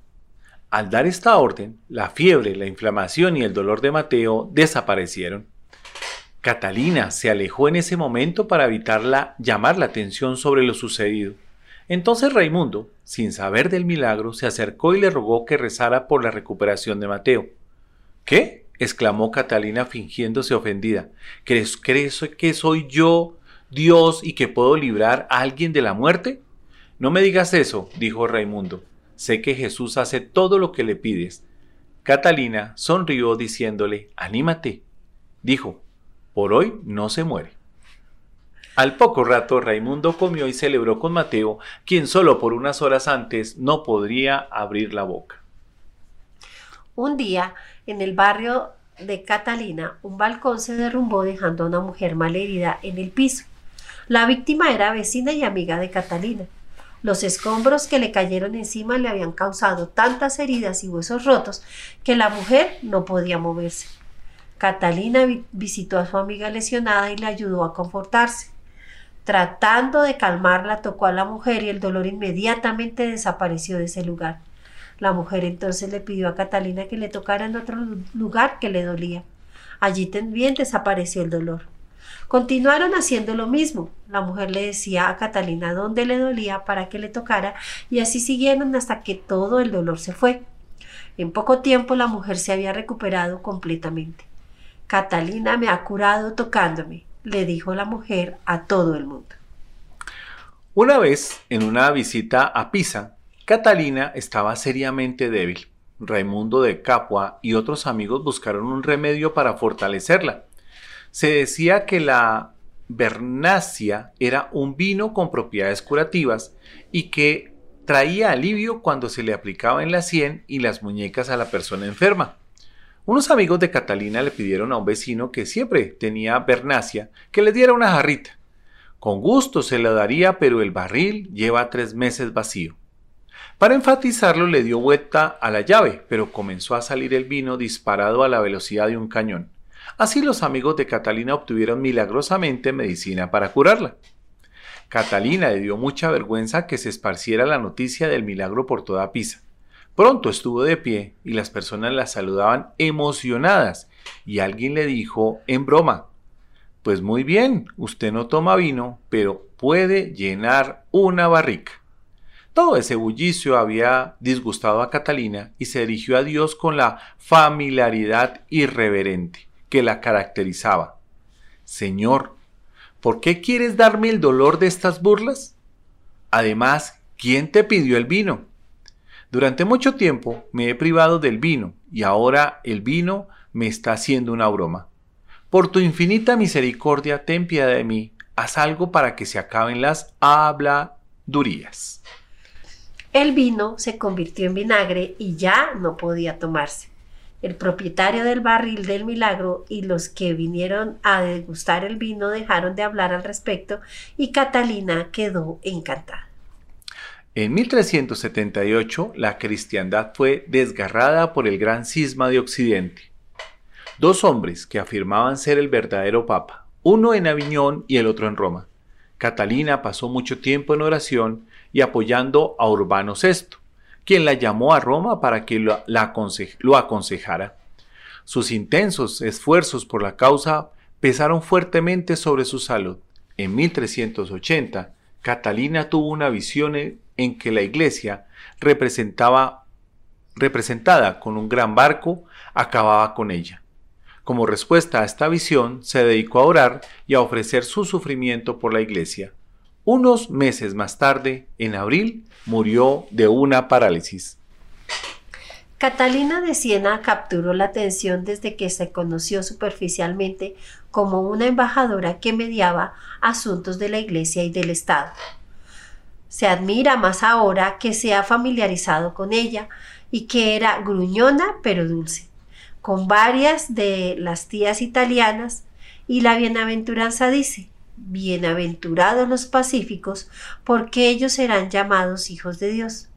Al dar esta orden, la fiebre, la inflamación y el dolor de Mateo desaparecieron. Catalina se alejó en ese momento para evitarla llamar la atención sobre lo sucedido. Entonces Raimundo, sin saber del milagro, se acercó y le rogó que rezara por la recuperación de Mateo. ¿Qué? exclamó Catalina fingiéndose ofendida. ¿Crees, ¿Crees que soy yo, Dios, y que puedo librar a alguien de la muerte? No me digas eso, dijo Raimundo. Sé que Jesús hace todo lo que le pides. Catalina sonrió diciéndole, Anímate. Dijo, por hoy no se muere. Al poco rato Raimundo comió y celebró con Mateo, quien solo por unas horas antes no podría abrir la boca. Un día, en el barrio de Catalina, un balcón se derrumbó dejando a una mujer malherida en el piso. La víctima era vecina y amiga de Catalina. Los escombros que le cayeron encima le habían causado tantas heridas y huesos rotos que la mujer no podía moverse. Catalina vi- visitó a su amiga lesionada y le ayudó a confortarse. Tratando de calmarla, tocó a la mujer y el dolor inmediatamente desapareció de ese lugar. La mujer entonces le pidió a Catalina que le tocara en otro lu- lugar que le dolía. Allí también desapareció el dolor. Continuaron haciendo lo mismo. La mujer le decía a Catalina dónde le dolía para que le tocara y así siguieron hasta que todo el dolor se fue. En poco tiempo la mujer se había recuperado completamente. Catalina me ha curado tocándome, le dijo la mujer a todo el mundo. Una vez, en una visita a Pisa, Catalina estaba seriamente débil. Raimundo de Capua y otros amigos buscaron un remedio para fortalecerla. Se decía que la Bernacia era un vino con propiedades curativas y que traía alivio cuando se le aplicaba en la sien y las muñecas a la persona enferma. Unos amigos de Catalina le pidieron a un vecino que siempre tenía Bernacia que le diera una jarrita. Con gusto se la daría, pero el barril lleva tres meses vacío. Para enfatizarlo le dio vuelta a la llave, pero comenzó a salir el vino disparado a la velocidad de un cañón. Así los amigos de Catalina obtuvieron milagrosamente medicina para curarla. Catalina le dio mucha vergüenza que se esparciera la noticia del milagro por toda Pisa. Pronto estuvo de pie y las personas la saludaban emocionadas y alguien le dijo en broma, pues muy bien, usted no toma vino, pero puede llenar una barrica. Todo ese bullicio había disgustado a Catalina y se dirigió a Dios con la familiaridad irreverente que la caracterizaba. Señor, ¿por qué quieres darme el dolor de estas burlas? Además, ¿quién te pidió el vino? Durante mucho tiempo me he privado del vino y ahora el vino me está haciendo una broma. Por tu infinita misericordia, ten piedad de mí, haz algo para que se acaben las habladurías. El vino se convirtió en vinagre y ya no podía tomarse. El propietario del barril del milagro y los que vinieron a degustar el vino dejaron de hablar al respecto y Catalina quedó encantada. En 1378 la cristiandad fue desgarrada por el gran cisma de Occidente. Dos hombres que afirmaban ser el verdadero papa, uno en Aviñón y el otro en Roma. Catalina pasó mucho tiempo en oración y apoyando a Urbano VI, quien la llamó a Roma para que lo, aconsejara. Sus intensos esfuerzos por la causa pesaron fuertemente sobre su salud. En 1380, Catalina tuvo una visión en, en que la iglesia representaba, representada con un gran barco, acababa con ella. Como respuesta a esta visión, se dedicó a orar y a ofrecer su sufrimiento por la iglesia. Unos meses más tarde, en abril, murió de una parálisis. Catalina de Siena capturó la atención desde que se conoció superficialmente como una embajadora que mediaba asuntos de la Iglesia y del Estado. Se admira más ahora que se ha familiarizado con ella y que era gruñona pero dulce, con varias de las tías italianas, y la bienaventuranza dice, Bienaventurados los pacíficos, porque ellos serán llamados hijos de Dios.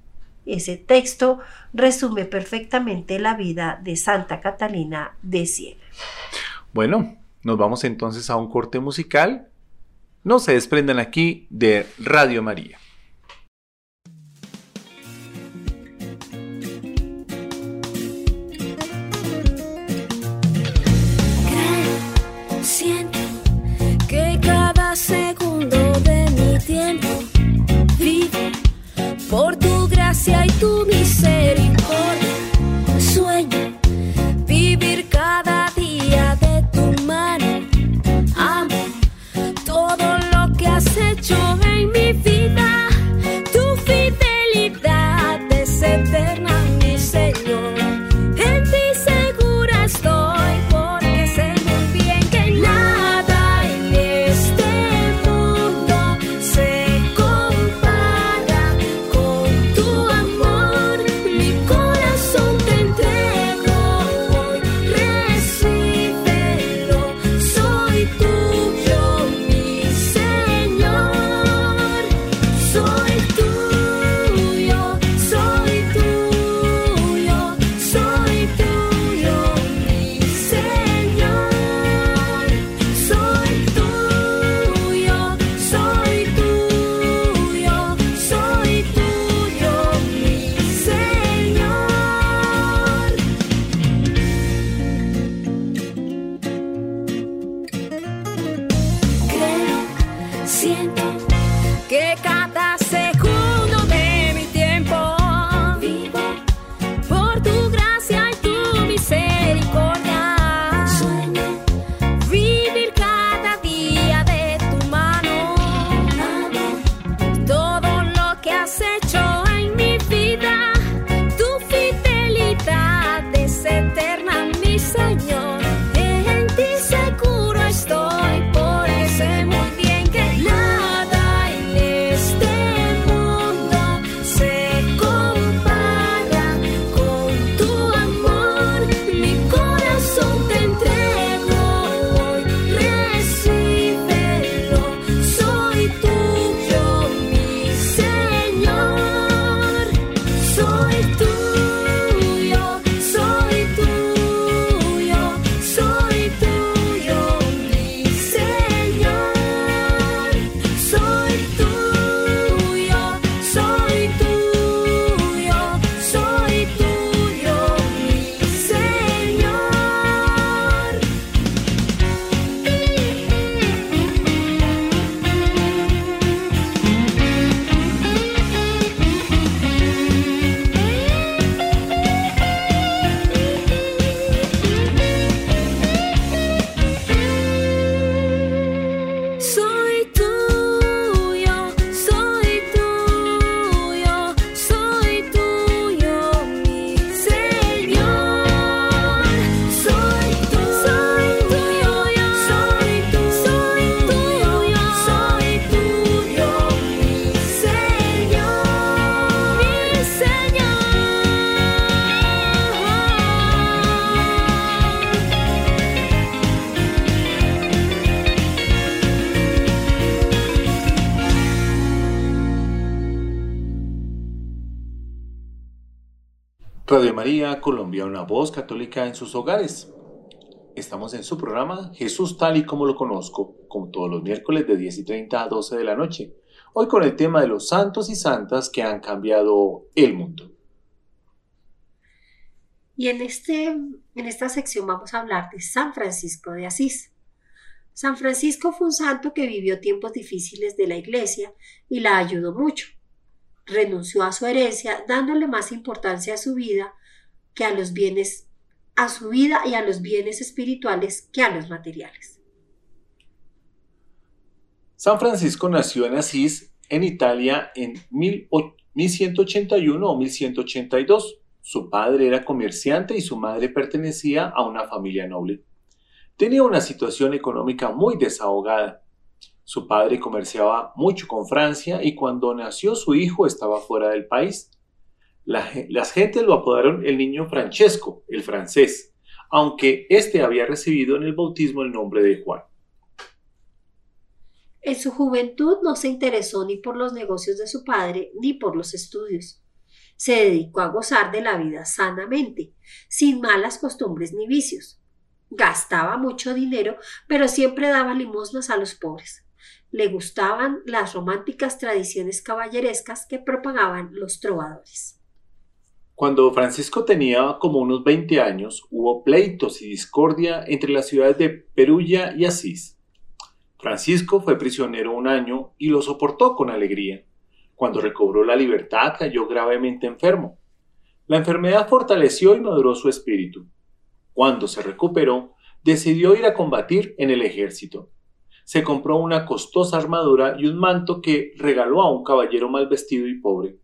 Ese texto resume perfectamente la vida de Santa Catalina de Siena. Bueno, nos vamos entonces a un corte musical. No se desprendan aquí de Radio María. Tu gracia y tu misericordia. María Colombia, una voz católica en sus hogares. Estamos en su programa Jesús tal y como lo conozco, como todos los miércoles de 10 y 30 a 12 de la noche. Hoy con el tema de los santos y santas que han cambiado el mundo. Y en, este, en esta sección vamos a hablar de San Francisco de Asís. San Francisco fue un santo que vivió tiempos difíciles de la iglesia y la ayudó mucho. Renunció a su herencia dándole más importancia a su vida que a los bienes, a su vida y a los bienes espirituales que a los materiales. San Francisco nació en Asís, en Italia, en 1181 o 1182. Su padre era comerciante y su madre pertenecía a una familia noble. Tenía una situación económica muy desahogada. Su padre comerciaba mucho con Francia y cuando nació su hijo estaba fuera del país. Las gentes lo apodaron el niño Francesco, el francés, aunque éste había recibido en el bautismo el nombre de Juan. En su juventud no se interesó ni por los negocios de su padre ni por los estudios. Se dedicó a gozar de la vida sanamente, sin malas costumbres ni vicios. Gastaba mucho dinero, pero siempre daba limosnas a los pobres. Le gustaban las románticas tradiciones caballerescas que propagaban los trovadores. Cuando Francisco tenía como unos 20 años, hubo pleitos y discordia entre las ciudades de Perugia y Asís. Francisco fue prisionero un año y lo soportó con alegría. Cuando recobró la libertad cayó gravemente enfermo. La enfermedad fortaleció y maduró su espíritu. Cuando se recuperó, decidió ir a combatir en el ejército. Se compró una costosa armadura y un manto que regaló a un caballero mal vestido y pobre.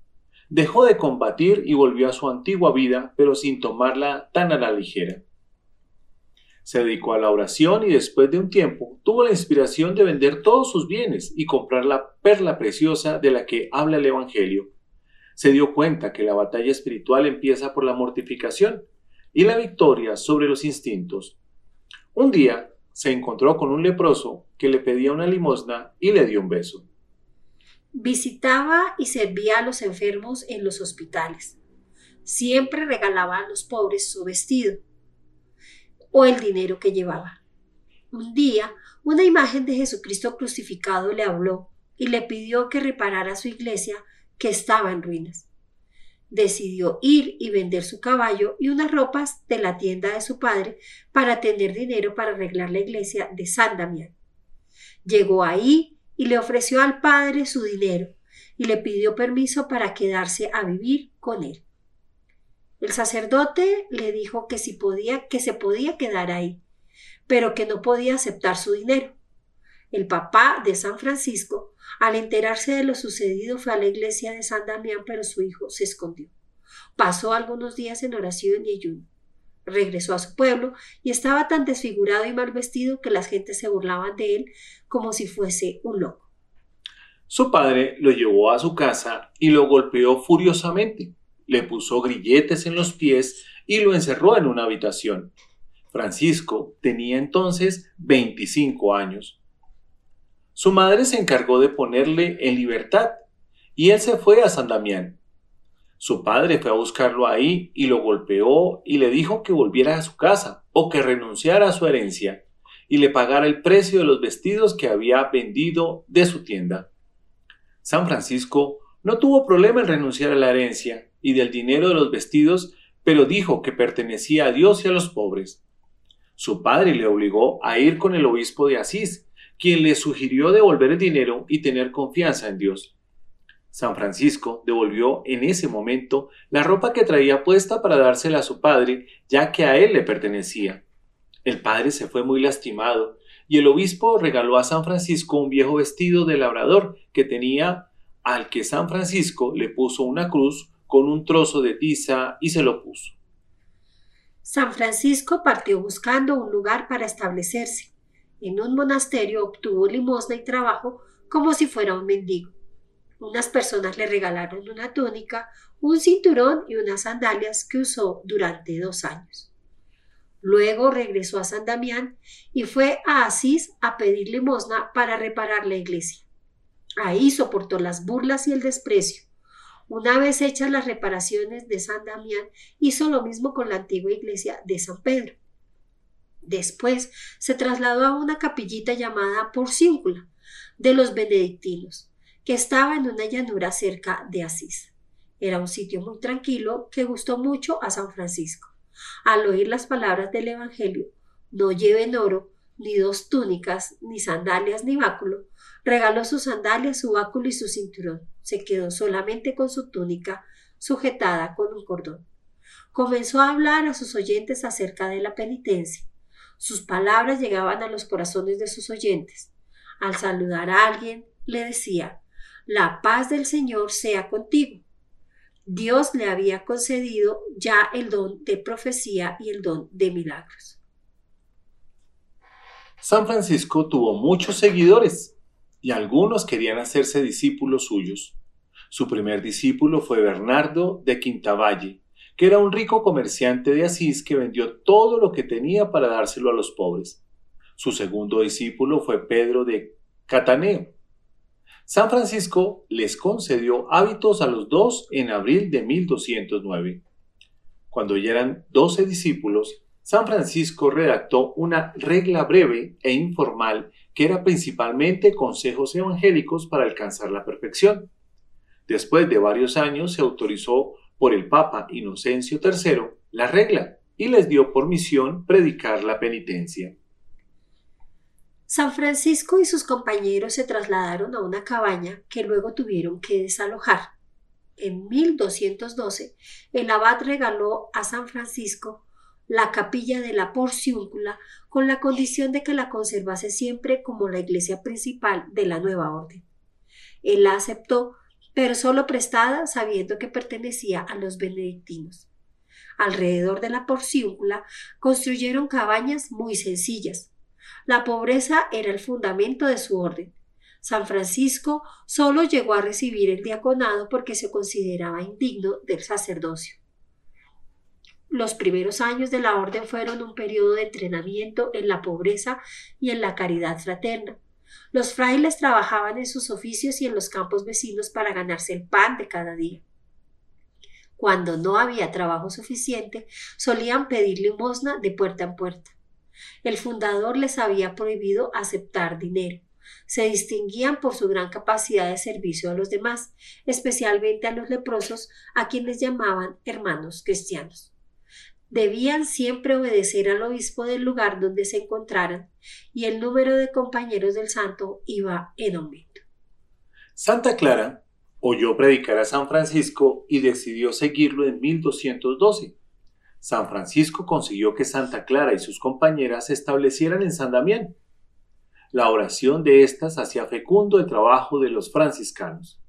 Dejó de combatir y volvió a su antigua vida, pero sin tomarla tan a la ligera. Se dedicó a la oración y después de un tiempo tuvo la inspiración de vender todos sus bienes y comprar la perla preciosa de la que habla el Evangelio. Se dio cuenta que la batalla espiritual empieza por la mortificación y la victoria sobre los instintos. Un día se encontró con un leproso que le pedía una limosna y le dio un beso. Visitaba y servía a los enfermos en los hospitales. Siempre regalaba a los pobres su vestido o el dinero que llevaba. Un día, una imagen de Jesucristo crucificado le habló y le pidió que reparara su iglesia que estaba en ruinas decidió ir y vender su caballo y unas ropas de la tienda de su padre para tener dinero para arreglar la iglesia de San Damián. Llegó ahí y le ofreció al padre su dinero y le pidió permiso para quedarse a vivir con él. El sacerdote le dijo que si podía, que se podía quedar ahí, pero que no podía aceptar su dinero. El papá de San Francisco al enterarse de lo sucedido fue a la iglesia de San Damián, pero su hijo se escondió. Pasó algunos días en oración y ayuno. Regresó a su pueblo y estaba tan desfigurado y mal vestido que las gentes se burlaban de él como si fuese un loco. Su padre lo llevó a su casa y lo golpeó furiosamente. Le puso grilletes en los pies y lo encerró en una habitación. Francisco tenía entonces 25 años. Su madre se encargó de ponerle en libertad y él se fue a San Damián. Su padre fue a buscarlo ahí y lo golpeó y le dijo que volviera a su casa o que renunciara a su herencia y le pagara el precio de los vestidos que había vendido de su tienda. San Francisco no tuvo problema en renunciar a la herencia y del dinero de los vestidos, pero dijo que pertenecía a Dios y a los pobres. Su padre le obligó a ir con el obispo de Asís quien le sugirió devolver el dinero y tener confianza en Dios. San Francisco devolvió en ese momento la ropa que traía puesta para dársela a su padre, ya que a él le pertenecía. El padre se fue muy lastimado, y el obispo regaló a San Francisco un viejo vestido de labrador que tenía al que San Francisco le puso una cruz con un trozo de tiza y se lo puso. San Francisco partió buscando un lugar para establecerse en un monasterio obtuvo limosna y trabajo como si fuera un mendigo. Unas personas le regalaron una túnica, un cinturón y unas sandalias que usó durante dos años. Luego regresó a San Damián y fue a Asís a pedir limosna para reparar la iglesia. Ahí soportó las burlas y el desprecio. Una vez hechas las reparaciones de San Damián, hizo lo mismo con la antigua iglesia de San Pedro. Después se trasladó a una capillita llamada Porciúncula de los benedictinos, que estaba en una llanura cerca de Asís. Era un sitio muy tranquilo que gustó mucho a San Francisco. Al oír las palabras del Evangelio, no lleven oro, ni dos túnicas, ni sandalias, ni báculo, regaló sus sandalias, su báculo y su cinturón. Se quedó solamente con su túnica sujetada con un cordón. Comenzó a hablar a sus oyentes acerca de la penitencia. Sus palabras llegaban a los corazones de sus oyentes. Al saludar a alguien, le decía, La paz del Señor sea contigo. Dios le había concedido ya el don de profecía y el don de milagros. San Francisco tuvo muchos seguidores y algunos querían hacerse discípulos suyos. Su primer discípulo fue Bernardo de Quintavalle, que era un rico comerciante de Asís que vendió todo lo que tenía para dárselo a los pobres. Su segundo discípulo fue Pedro de Cataneo, San Francisco les concedió hábitos a los dos en abril de 1209. Cuando ya eran doce discípulos, San Francisco redactó una regla breve e informal que era principalmente consejos evangélicos para alcanzar la perfección. Después de varios años se autorizó por el Papa Inocencio III la regla y les dio por misión predicar la penitencia. San Francisco y sus compañeros se trasladaron a una cabaña que luego tuvieron que desalojar. En 1212, el abad regaló a San Francisco la capilla de la Porciúncula con la condición de que la conservase siempre como la iglesia principal de la nueva orden. Él la aceptó, pero solo prestada sabiendo que pertenecía a los benedictinos. Alrededor de la Porciúncula construyeron cabañas muy sencillas, la pobreza era el fundamento de su orden. San Francisco solo llegó a recibir el diaconado porque se consideraba indigno del sacerdocio. Los primeros años de la orden fueron un periodo de entrenamiento en la pobreza y en la caridad fraterna. Los frailes trabajaban en sus oficios y en los campos vecinos para ganarse el pan de cada día. Cuando no había trabajo suficiente, solían pedir limosna de puerta en puerta. El fundador les había prohibido aceptar dinero. Se distinguían por su gran capacidad de servicio a los demás, especialmente a los leprosos, a quienes llamaban hermanos cristianos. Debían siempre obedecer al obispo del lugar donde se encontraran, y el número de compañeros del santo iba en aumento. Santa Clara oyó predicar a San Francisco y decidió seguirlo en 1212 San Francisco consiguió que Santa Clara y sus compañeras se establecieran en San Damián. La oración de éstas hacía fecundo el trabajo de los franciscanos.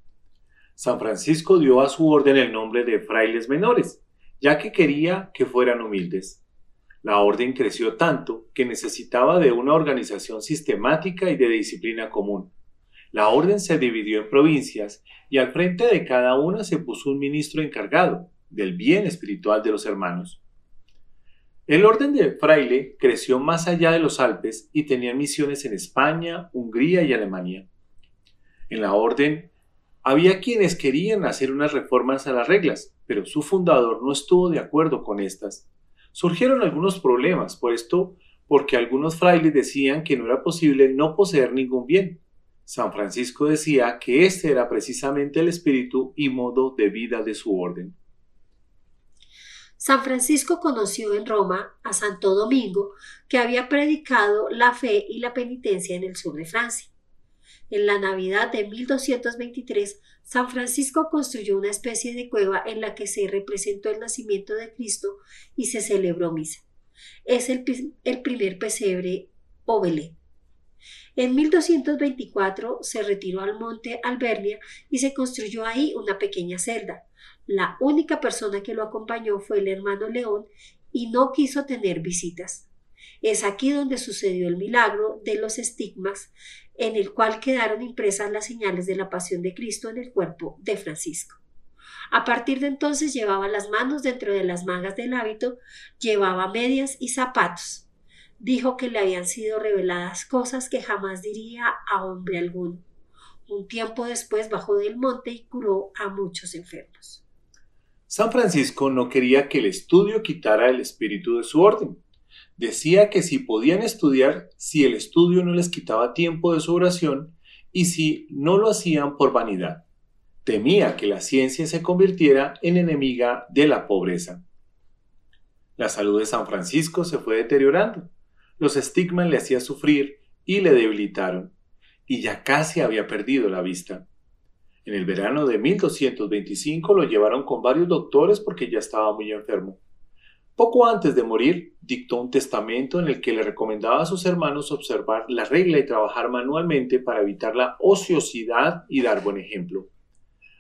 San Francisco dio a su orden el nombre de frailes menores, ya que quería que fueran humildes. La orden creció tanto que necesitaba de una organización sistemática y de disciplina común. La orden se dividió en provincias y al frente de cada una se puso un ministro encargado, del bien espiritual de los hermanos. El orden de fraile creció más allá de los Alpes y tenía misiones en España, Hungría y Alemania. En la orden había quienes querían hacer unas reformas a las reglas, pero su fundador no estuvo de acuerdo con estas. Surgieron algunos problemas por esto, porque algunos frailes decían que no era posible no poseer ningún bien. San Francisco decía que este era precisamente el espíritu y modo de vida de su orden. San Francisco conoció en Roma a Santo Domingo, que había predicado la fe y la penitencia en el sur de Francia. En la Navidad de 1223, San Francisco construyó una especie de cueva en la que se representó el nacimiento de Cristo y se celebró misa. Es el, primer pesebre o Belén. En 1224 se retiró al monte Albernia y se construyó ahí una pequeña celda, la única persona que lo acompañó fue el hermano León y no quiso tener visitas. Es aquí donde sucedió el milagro de los estigmas, en el cual quedaron impresas las señales de la pasión de Cristo en el cuerpo de Francisco. A partir de entonces llevaba las manos dentro de las mangas del hábito, llevaba medias y zapatos. Dijo que le habían sido reveladas cosas que jamás diría a hombre alguno Un tiempo después bajó del monte y curó a muchos enfermos. San Francisco no quería que el estudio quitara el espíritu de su orden. Decía que si podían estudiar, si el estudio no les quitaba tiempo de su oración y si no lo hacían por vanidad. Temía que la ciencia se convirtiera en enemiga de la pobreza. La salud de San Francisco se fue deteriorando. Los estigmas le hacían sufrir y le debilitaron, y ya casi había perdido la vista. En el verano de 1225 lo llevaron con varios doctores porque ya estaba muy enfermo. Poco antes de morir, dictó un testamento en el que le recomendaba a sus hermanos observar la regla y trabajar manualmente para evitar la ociosidad y dar buen ejemplo.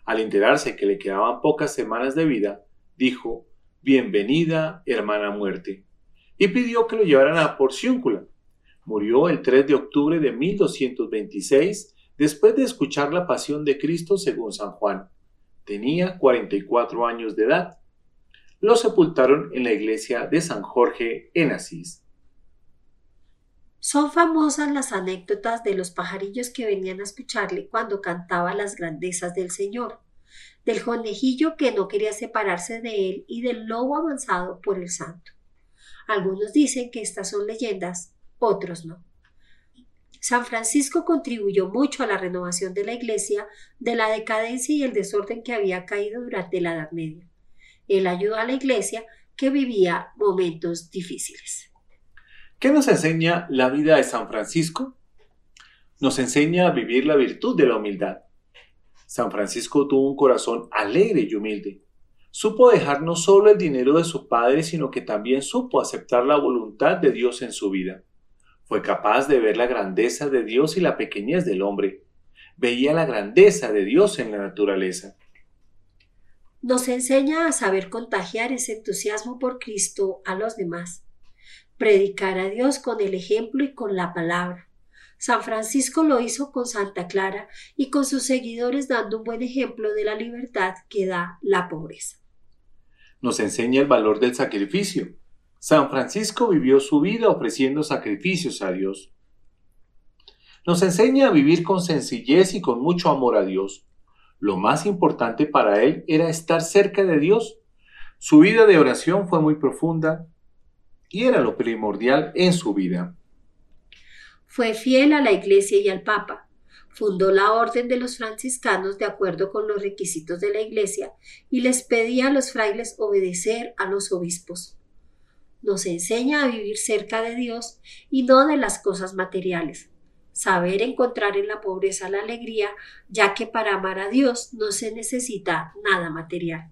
Al enterarse que le quedaban pocas semanas de vida, dijo, Bienvenida, hermana muerte, y pidió que lo llevaran a Porciúncula. Murió el 3 de octubre de 1226 después de escuchar la pasión de Cristo según San Juan. Tenía 44 años de edad. Lo sepultaron en la iglesia de San Jorge en Asís. Son famosas las anécdotas de los pajarillos que venían a escucharle cuando cantaba las grandezas del Señor, del conejillo que no quería separarse de él y del lobo avanzado por el santo. Algunos dicen que estas son leyendas, otros no. San Francisco contribuyó mucho a la renovación de la Iglesia de la decadencia y el desorden que había caído durante la Edad Media. Él ayudó a la Iglesia que vivía momentos difíciles. ¿Qué nos enseña la vida de San Francisco? Nos enseña a vivir la virtud de la humildad. San Francisco tuvo un corazón alegre y humilde. Supo dejar no solo el dinero de su padre, sino que también supo aceptar la voluntad de Dios en su vida. Fue capaz de ver la grandeza de Dios y la pequeñez del hombre. Veía la grandeza de Dios en la naturaleza. Nos enseña a saber contagiar ese entusiasmo por Cristo a los demás. Predicar a Dios con el ejemplo y con la palabra. San Francisco lo hizo con Santa Clara y con sus seguidores dando un buen ejemplo de la libertad que da la pobreza. Nos enseña el valor del sacrificio. San Francisco vivió su vida ofreciendo sacrificios a Dios. Nos enseña a vivir con sencillez y con mucho amor a Dios. Lo más importante para él era estar cerca de Dios. Su vida de oración fue muy profunda y era lo primordial en su vida. Fue fiel a la Iglesia y al Papa. Fundó la Orden de los Franciscanos de acuerdo con los requisitos de la Iglesia y les pedía a los frailes obedecer a los obispos nos enseña a vivir cerca de Dios y no de las cosas materiales. Saber encontrar en la pobreza la alegría, ya que para amar a Dios no se necesita nada material.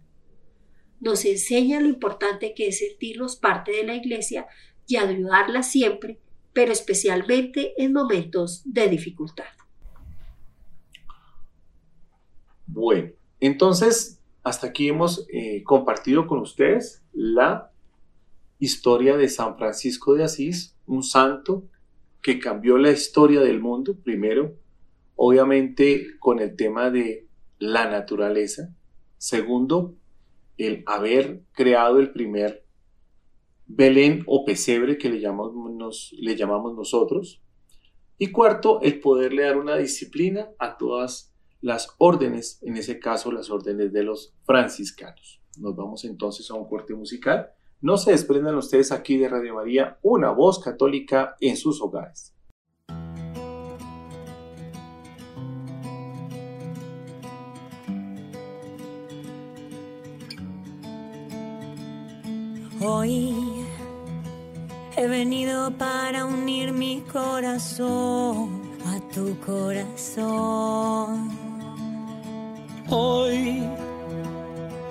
Nos enseña lo importante que es sentirnos parte de la Iglesia y ayudarla siempre, pero especialmente en momentos de dificultad. Bueno, entonces hasta aquí hemos eh, compartido con ustedes la historia de San Francisco de Asís, un santo que cambió la historia del mundo, primero, obviamente con el tema de la naturaleza, segundo, el haber creado el primer Belén o pesebre que le llamamos, nosotros, y cuarto, el poderle dar una disciplina a todas las órdenes, en ese caso las órdenes de los franciscanos. Nos vamos entonces a un corte musical no se desprendan ustedes aquí de Radio María, una voz católica en sus hogares. Hoy he venido para unir mi corazón a tu corazón. Hoy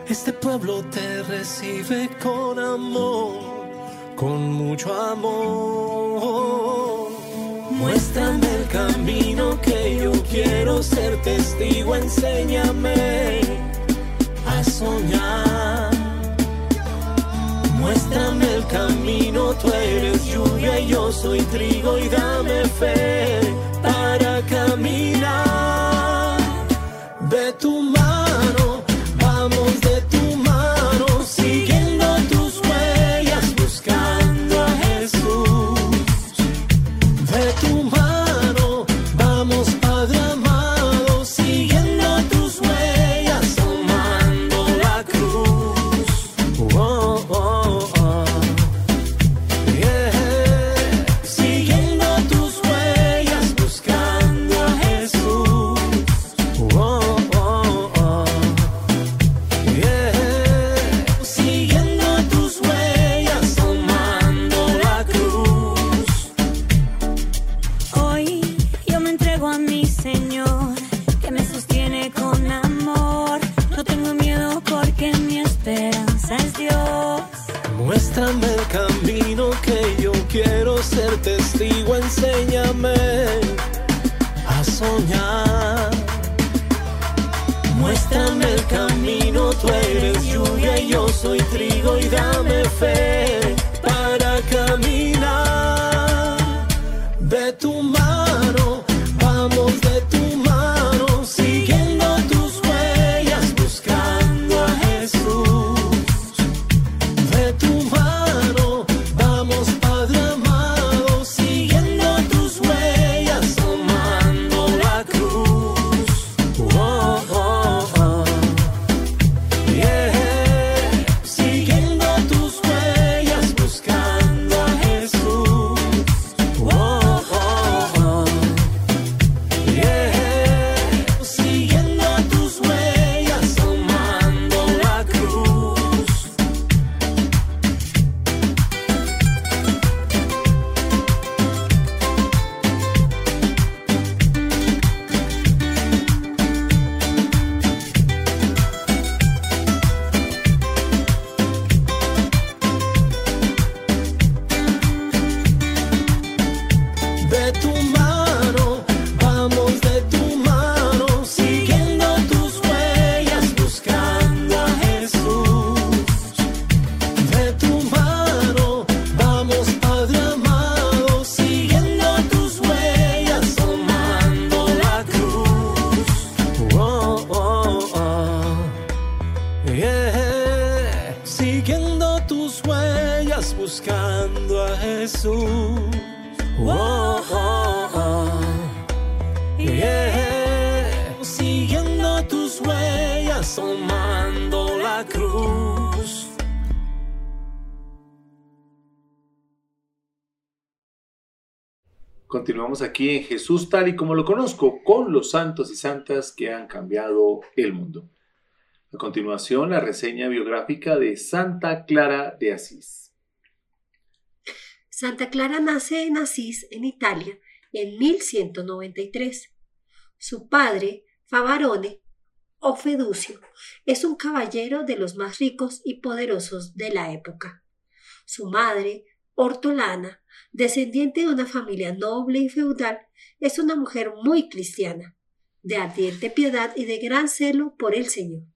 este pueblo te recibe con amor, con mucho amor. Muéstrame el camino que yo quiero ser testigo, enséñame a soñar. Muéstrame el camino, tú eres lluvia y yo soy trigo y dame fe Aquí en Jesús tal y como lo conozco, con los santos y santas que han cambiado el mundo. A continuación, la reseña biográfica de Santa Clara de Asís. Santa Clara nace en Asís, en Italia, en 1193. Su padre, Favarone, o Feducio, es un caballero de los más ricos y poderosos de la época. Su madre, Hortolana, descendiente de una familia noble y feudal, es una mujer muy cristiana, de ardiente piedad y de gran celo por el Señor.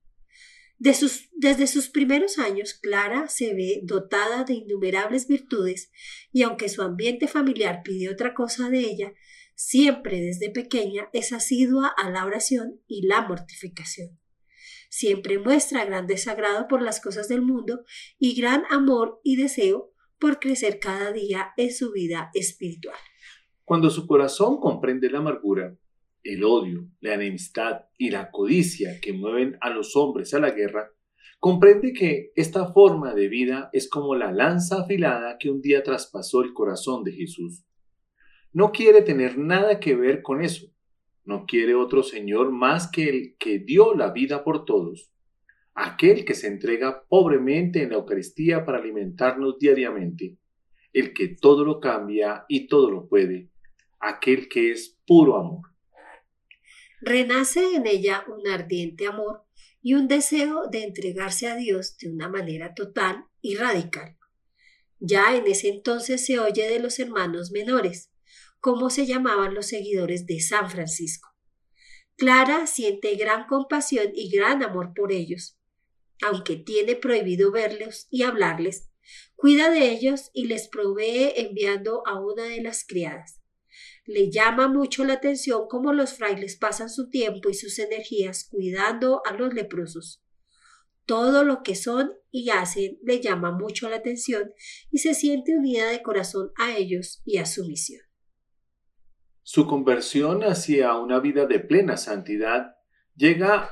Desde sus primeros años, Clara se ve dotada de innumerables virtudes y aunque su ambiente familiar pide otra cosa de ella, siempre desde pequeña es asidua a la oración y la mortificación. Siempre muestra gran desagrado por las cosas del mundo y gran amor y deseo por crecer cada día en su vida espiritual. Cuando su corazón comprende la amargura, el odio, la enemistad y la codicia que mueven a los hombres a la guerra, comprende que esta forma de vida es como la lanza afilada que un día traspasó el corazón de Jesús. No quiere tener nada que ver con eso. No quiere otro Señor más que el que dio la vida por todos, aquel que se entrega pobremente en la Eucaristía para alimentarnos diariamente, el que todo lo cambia y todo lo puede, aquel que es puro amor. Renace en ella un ardiente amor y un deseo de entregarse a Dios de una manera total y radical. Ya en ese entonces se oye de los hermanos menores, como se llamaban los seguidores de San Francisco. Clara siente gran compasión y gran amor por ellos. Aunque tiene prohibido verlos y hablarles, cuida de ellos y les provee enviando a una de las criadas. Le llama mucho la atención cómo los frailes pasan su tiempo y sus energías cuidando a los leprosos. Todo lo que son y hacen le llama mucho la atención y se siente unida de corazón a ellos y a su misión. Su conversión hacia una vida de plena santidad llega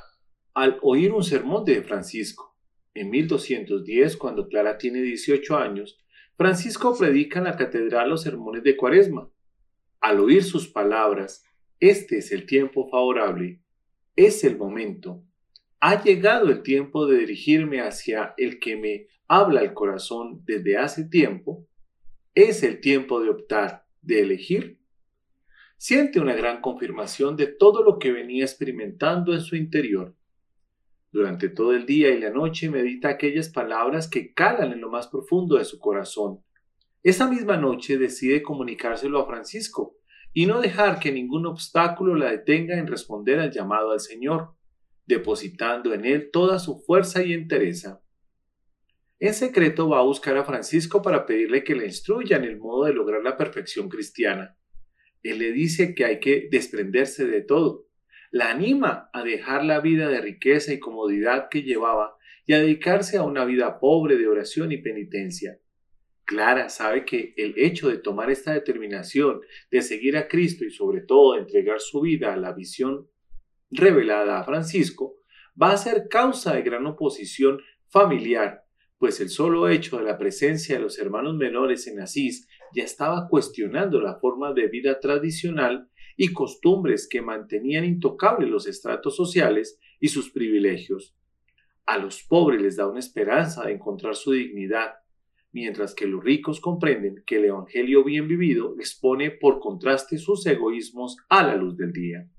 al oír un sermón de Francisco. En 1210, cuando Clara tiene 18 años, Francisco predica en la catedral los sermones de Cuaresma. Al oír sus palabras, este es el tiempo favorable, es el momento. Ha llegado el tiempo de dirigirme hacia el que me habla el corazón desde hace tiempo. Es el tiempo de optar, de elegir siente una gran confirmación de todo lo que venía experimentando en su interior. Durante todo el día y la noche medita aquellas palabras que calan en lo más profundo de su corazón. Esa misma noche decide comunicárselo a Francisco y no dejar que ningún obstáculo la detenga en responder al llamado al Señor, depositando en él toda su fuerza y entereza. En secreto va a buscar a Francisco para pedirle que le instruya en el modo de lograr la perfección cristiana. Él le dice que hay que desprenderse de todo, la anima a dejar la vida de riqueza y comodidad que llevaba y a dedicarse a una vida pobre de oración y penitencia. Clara sabe que el hecho de tomar esta determinación de seguir a Cristo y sobre todo de entregar su vida a la visión revelada a Francisco va a ser causa de gran oposición familiar, pues el solo hecho de la presencia de los hermanos menores en Asís ya estaba cuestionando la forma de vida tradicional y costumbres que mantenían intocables los estratos sociales y sus privilegios. A los pobres les da una esperanza de encontrar su dignidad, mientras que los ricos comprenden que el Evangelio bien vivido expone por contraste sus egoísmos a la luz del día.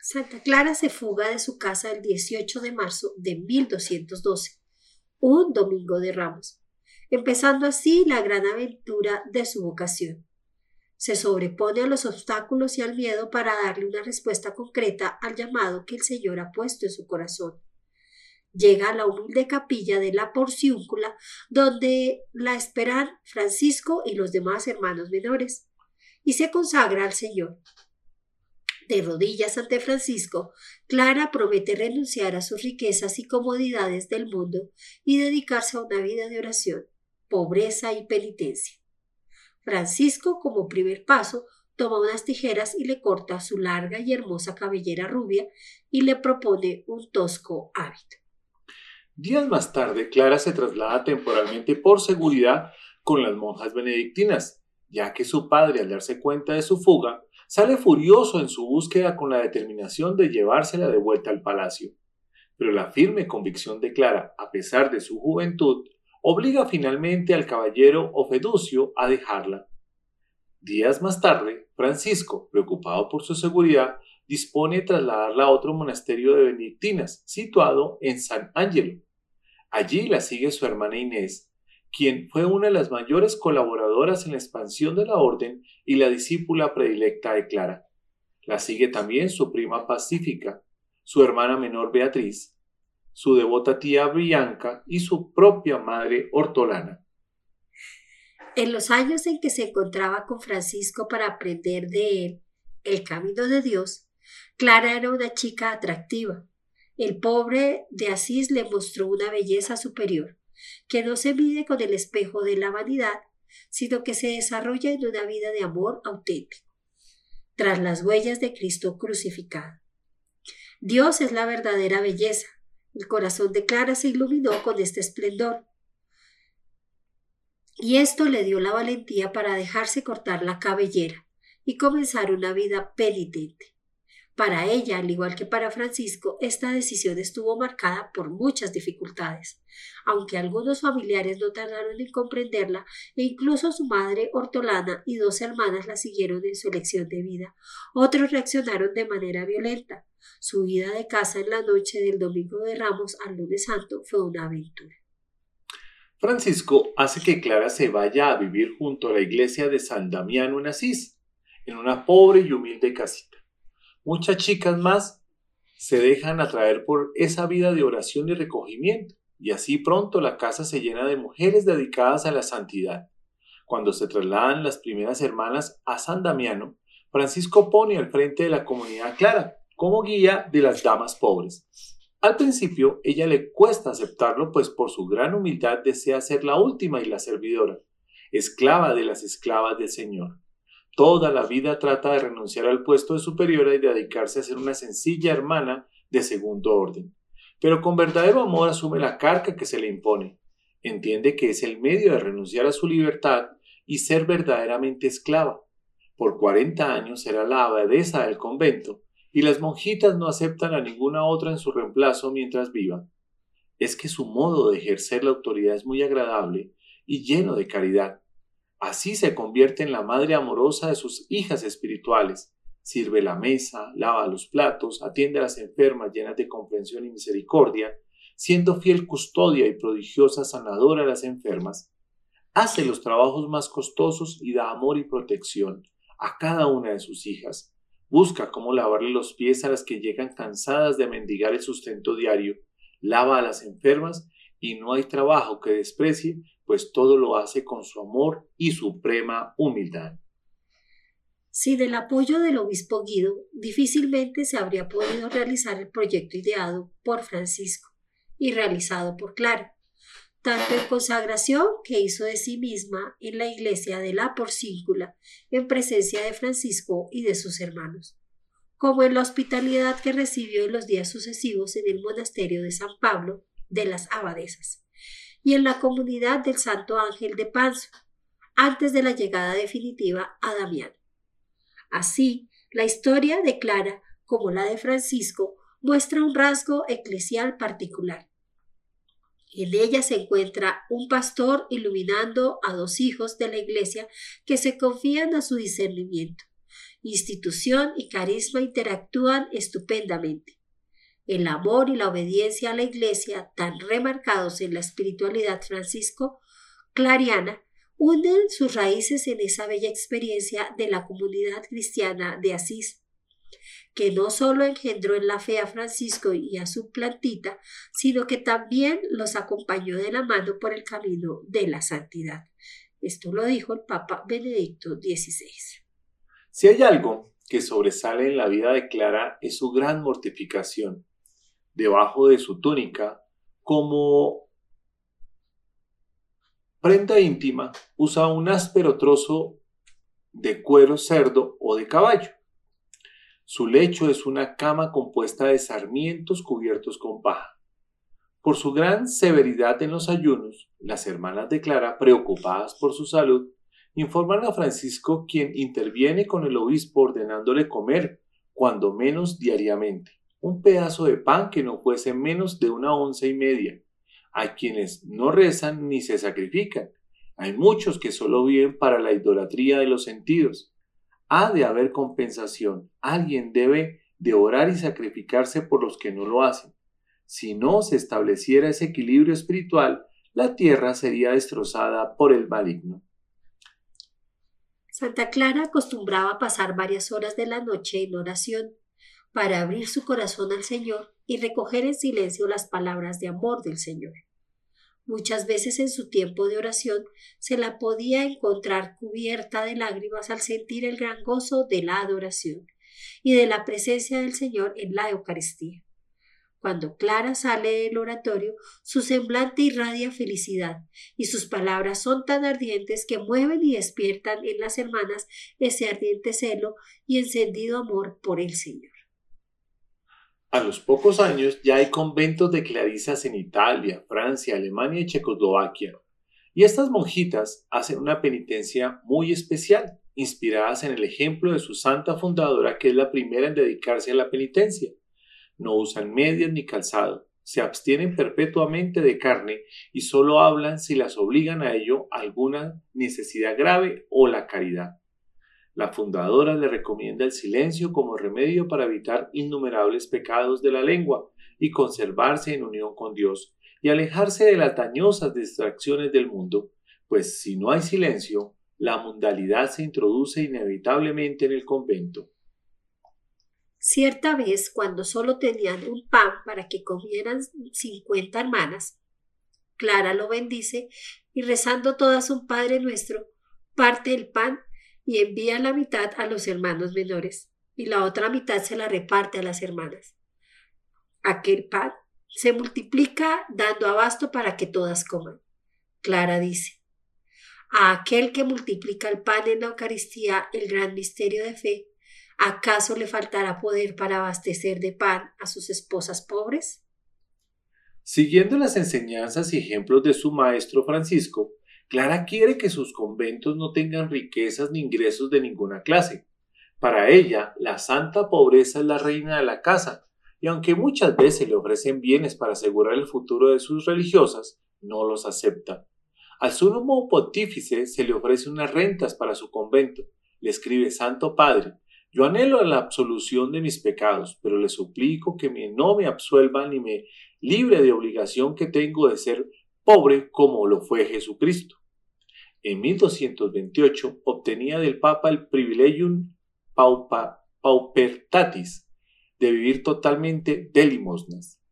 Santa Clara se fuga de su casa el 18 de marzo de 1212, un domingo de Ramos, empezando así la gran aventura de su vocación se sobrepone a los obstáculos y al miedo para darle una respuesta concreta al llamado que el Señor ha puesto en su corazón. Llega a la humilde capilla de la Porciúncula, donde la esperan Francisco y los demás hermanos menores, y se consagra al Señor. De rodillas ante Francisco, Clara promete renunciar a sus riquezas y comodidades del mundo y dedicarse a una vida de oración, pobreza y penitencia. Francisco, como primer paso, toma unas tijeras y le corta su larga y hermosa cabellera rubia y le propone un tosco hábito. Días más tarde, Clara se traslada temporalmente por seguridad con las monjas benedictinas, ya que su padre, al darse cuenta de su fuga, sale furioso en su búsqueda con la determinación de llevársela de vuelta al palacio. Pero la firme convicción de Clara, a pesar de su juventud, obliga finalmente al caballero Ofeducio a dejarla. Días más tarde, Francisco, preocupado por su seguridad, dispone trasladarla a otro monasterio de benedictinas, situado en San Ángelo. Allí la sigue su hermana Inés, quien fue una de las mayores colaboradoras en la expansión de la orden y la discípula predilecta de Clara. La sigue también su prima Pacífica, su hermana menor Beatriz, su devota tía Bianca y su propia madre Hortolana. En los años en que se encontraba con Francisco para aprender de él el camino de Dios, Clara era una chica atractiva. El pobre de Asís le mostró una belleza superior, que no se mide con el espejo de la vanidad, sino que se desarrolla en una vida de amor auténtico, tras las huellas de Cristo crucificado. Dios es la verdadera belleza, el corazón de Clara se iluminó con este esplendor. Y esto le dio la valentía para dejarse cortar la cabellera y comenzar una vida penitente. Para ella, al igual que para Francisco, esta decisión estuvo marcada por muchas dificultades, aunque algunos familiares no tardaron en comprenderla e incluso su madre Hortolana y dos hermanas la siguieron en su elección de vida, otros reaccionaron de manera violenta. Su vida de casa en la noche del domingo de Ramos al lunes santo fue una aventura. Francisco hace que Clara se vaya a vivir junto a la iglesia de San Damiano en Asís, en una pobre y humilde casita muchas chicas más se dejan atraer por esa vida de oración y recogimiento, y así pronto la casa se llena de mujeres dedicadas a la santidad. Cuando se trasladan las primeras hermanas a San Damiano, Francisco pone al frente de la comunidad clara, como guía de las damas pobres. Al principio, ella le cuesta aceptarlo, pues por su gran humildad desea ser la última y la servidora, esclava de las esclavas del Señor. Toda la vida trata de renunciar al puesto de superiora y dedicarse a ser una sencilla hermana de segundo orden. Pero con verdadero amor asume la carga que se le impone. Entiende que es el medio de renunciar a su libertad y ser verdaderamente esclava. Por cuarenta años será la abadesa del convento y las monjitas no aceptan a ninguna otra en su reemplazo mientras viva. Es que su modo de ejercer la autoridad es muy agradable y lleno de caridad Así se convierte en la madre amorosa de sus hijas espirituales, sirve la mesa, lava los platos, atiende a las enfermas llenas de comprensión y misericordia, siendo fiel custodia y prodigiosa sanadora a las enfermas, hace los trabajos más costosos y da amor y protección a cada una de sus hijas, busca cómo lavarle los pies a las que llegan cansadas de mendigar el sustento diario, lava a las enfermas y no hay trabajo que desprecie, pues todo lo hace con su amor y suprema humildad. Sin el apoyo del obispo Guido, difícilmente se habría podido realizar el proyecto ideado por Francisco y realizado por Clara, tanto en consagración que hizo de sí misma en la iglesia de la Porcíncula, en presencia de Francisco y de sus hermanos, como en la hospitalidad que recibió en los días sucesivos en el monasterio de San Pablo de las Abadesas y en la comunidad del Santo Ángel de Panzo, antes de la llegada definitiva a Damián. Así, la historia de Clara, como la de Francisco, muestra un rasgo eclesial particular. En ella se encuentra un pastor iluminando a dos hijos de la iglesia que se confían a su discernimiento. Institución y carisma interactúan estupendamente. El amor y la obediencia a la iglesia, tan remarcados en la espiritualidad francisco clariana, unen sus raíces en esa bella experiencia de la comunidad cristiana de Asís, que no solo engendró en la fe a Francisco y a su plantita, sino que también los acompañó de la mano por el camino de la santidad. Esto lo dijo el Papa Benedicto XVI. Si hay algo que sobresale en la vida de Clara es su gran mortificación. Debajo de su túnica, como prenda íntima usa un áspero trozo de cuero cerdo o de caballo. Su lecho es una cama compuesta de sarmientos cubiertos con paja. Por su gran severidad en los ayunos, las hermanas de Clara, preocupadas por su salud, informan a Francisco quien interviene con el obispo ordenándole comer, cuando menos diariamente, un pedazo de pan que no fuese menos de una onza y media, hay quienes no rezan ni se sacrifican. Hay muchos que solo viven para la idolatría de los sentidos. Ha de haber compensación. Alguien debe de orar y sacrificarse por los que no lo hacen. Si no se estableciera ese equilibrio espiritual, la tierra sería destrozada por el maligno. Santa Clara acostumbraba pasar varias horas de la noche en oración para abrir su corazón al Señor y recoger en silencio las palabras de amor del Señor. Muchas veces en su tiempo de oración se la podía encontrar cubierta de lágrimas al sentir el gran gozo de la adoración y de la presencia del Señor en la Eucaristía. Cuando Clara sale del oratorio, su semblante irradia felicidad y sus palabras son tan ardientes que mueven y despiertan en las hermanas ese ardiente celo y encendido amor por el Señor. A los pocos años ya hay conventos de clarisas en Italia, Francia, Alemania y Checoslovaquia. Y estas monjitas hacen una penitencia muy especial, inspiradas en el ejemplo de su santa fundadora, que es la primera en dedicarse a la penitencia. No usan medias ni calzado, se abstienen perpetuamente de carne y solo hablan si las obligan a ello alguna necesidad grave o la caridad. La fundadora le recomienda el silencio como remedio para evitar innumerables pecados de la lengua y conservarse en unión con Dios y alejarse de las dañosas distracciones del mundo, pues si no hay silencio, la mundalidad se introduce inevitablemente en el convento. Cierta vez, cuando solo tenían un pan para que comieran cincuenta hermanas, Clara lo bendice y rezando todas un Padre nuestro, parte el pan y envía la mitad a los hermanos menores y la otra mitad se la reparte a las hermanas. Aquel pan se multiplica dando abasto para que todas coman. Clara dice, a aquel que multiplica el pan en la Eucaristía, el gran misterio de fe, ¿acaso le faltará poder para abastecer de pan a sus esposas pobres? Siguiendo las enseñanzas y ejemplos de su maestro Francisco, Clara quiere que sus conventos no tengan riquezas ni ingresos de ninguna clase. Para ella, la santa pobreza es la reina de la casa, y aunque muchas veces le ofrecen bienes para asegurar el futuro de sus religiosas, no los acepta. Al sumo pontífice se le ofrece unas rentas para su convento. Le escribe Santo Padre, Yo anhelo la absolución de mis pecados, pero le suplico que no me absuelva ni me libre de obligación que tengo de ser pobre como lo fue Jesucristo. En 1228 obtenía del Papa el privilegium paupertatis de vivir totalmente de limosnas.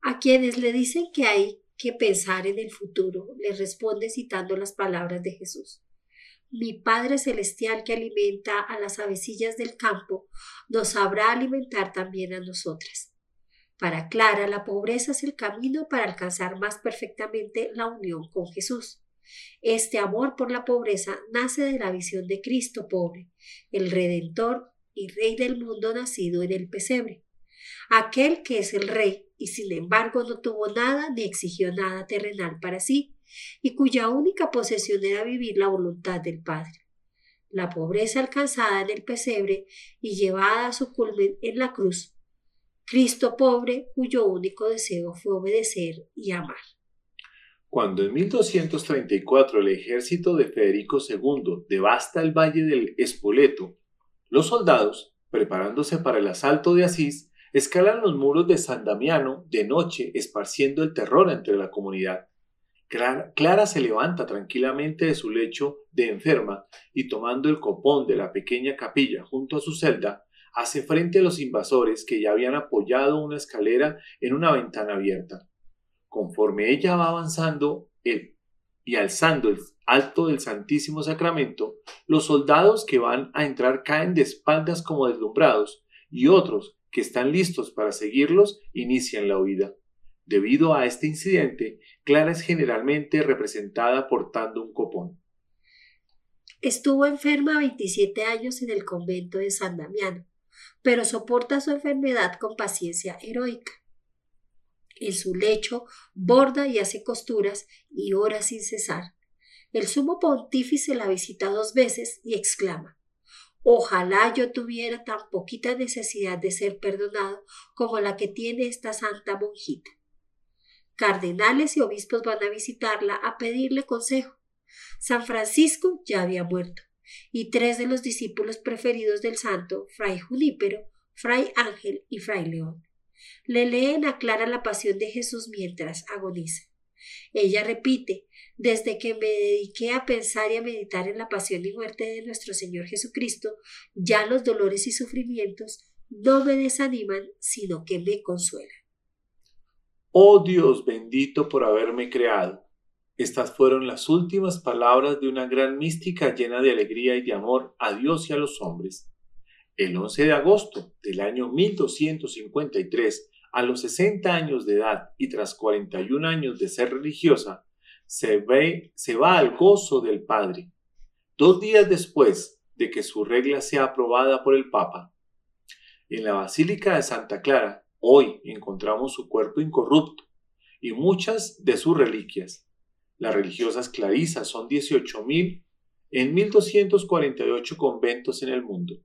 A quienes le dicen que hay que pensar en el futuro, le responde citando las palabras de Jesús. Mi Padre Celestial que alimenta a las avecillas del campo, nos sabrá alimentar también a nosotras. Para Clara, la pobreza es el camino para alcanzar más perfectamente la unión con Jesús. Este amor por la pobreza nace de la visión de Cristo pobre, el Redentor y Rey del mundo nacido en el pesebre. Aquel que es el Rey y sin embargo no tuvo nada ni exigió nada terrenal para sí, y cuya única posesión era vivir la voluntad del Padre. La pobreza alcanzada en el pesebre y llevada a su culmen en la cruz. Cristo pobre cuyo único deseo fue obedecer y amar. Cuando en 1234 el ejército de Federico II devasta el valle del Espoleto, los soldados, preparándose para el asalto de Asís, escalan los muros de San Damiano de noche, esparciendo el terror entre la comunidad. Clara, Clara se levanta tranquilamente de su lecho de enferma y tomando el copón de la pequeña capilla junto a su celda, hace frente a los invasores que ya habían apoyado una escalera en una ventana abierta. Conforme ella va avanzando el, y alzando el alto del Santísimo Sacramento, los soldados que van a entrar caen de espaldas como deslumbrados y otros que están listos para seguirlos inician la huida. Debido a este incidente, Clara es generalmente representada portando un copón. Estuvo enferma 27 años en el convento de San Damiano, pero soporta su enfermedad con paciencia heroica. En su lecho borda y hace costuras y ora sin cesar. El sumo pontífice la visita dos veces y exclama Ojalá yo tuviera tan poquita necesidad de ser perdonado como la que tiene esta santa monjita. Cardenales y obispos van a visitarla a pedirle consejo. San Francisco ya había muerto, y tres de los discípulos preferidos del santo, Fray Junípero, Fray Ángel y Fray León, le leen a Clara la pasión de Jesús mientras agoniza. Ella repite, desde que me dediqué a pensar y a meditar en la pasión y muerte de nuestro Señor Jesucristo, ya los dolores y sufrimientos no me desaniman, sino que me consuelan. Oh Dios bendito por haberme creado. Estas fueron las últimas palabras de una gran mística llena de alegría y de amor a Dios y a los hombres. El 11 de agosto del año 1253, a los 60 años de edad y tras 41 años de ser religiosa, se, ve, se va al gozo del Padre. Dos días después de que su regla sea aprobada por el Papa. En la Basílica de Santa Clara, hoy encontramos su cuerpo incorrupto y muchas de sus reliquias. Las religiosas clarisas son 18.000 en 1248 conventos en el mundo.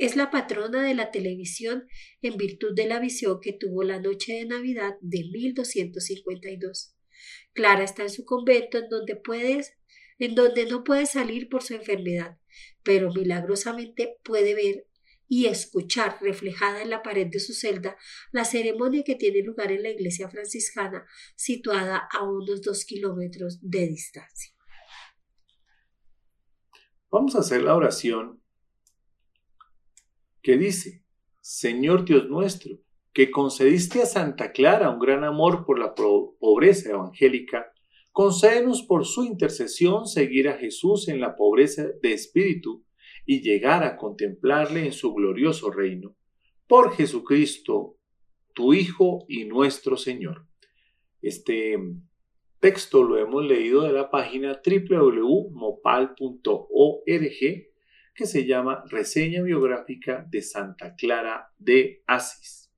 Es la patrona de la televisión en virtud de la visión que tuvo la noche de Navidad de 1252. Clara está en su convento en donde puedes en donde no puede salir por su enfermedad, pero milagrosamente puede ver y escuchar reflejada en la pared de su celda la ceremonia que tiene lugar en la iglesia franciscana situada a unos dos kilómetros de distancia. Vamos a hacer la oración que dice, Señor Dios nuestro, que concediste a Santa Clara un gran amor por la pobreza evangélica, concédenos por su intercesión seguir a Jesús en la pobreza de espíritu y llegar a contemplarle en su glorioso reino. Por Jesucristo, tu Hijo y nuestro Señor. Este texto lo hemos leído de la página www.mopal.org que se llama Reseña biográfica de Santa Clara de Asís.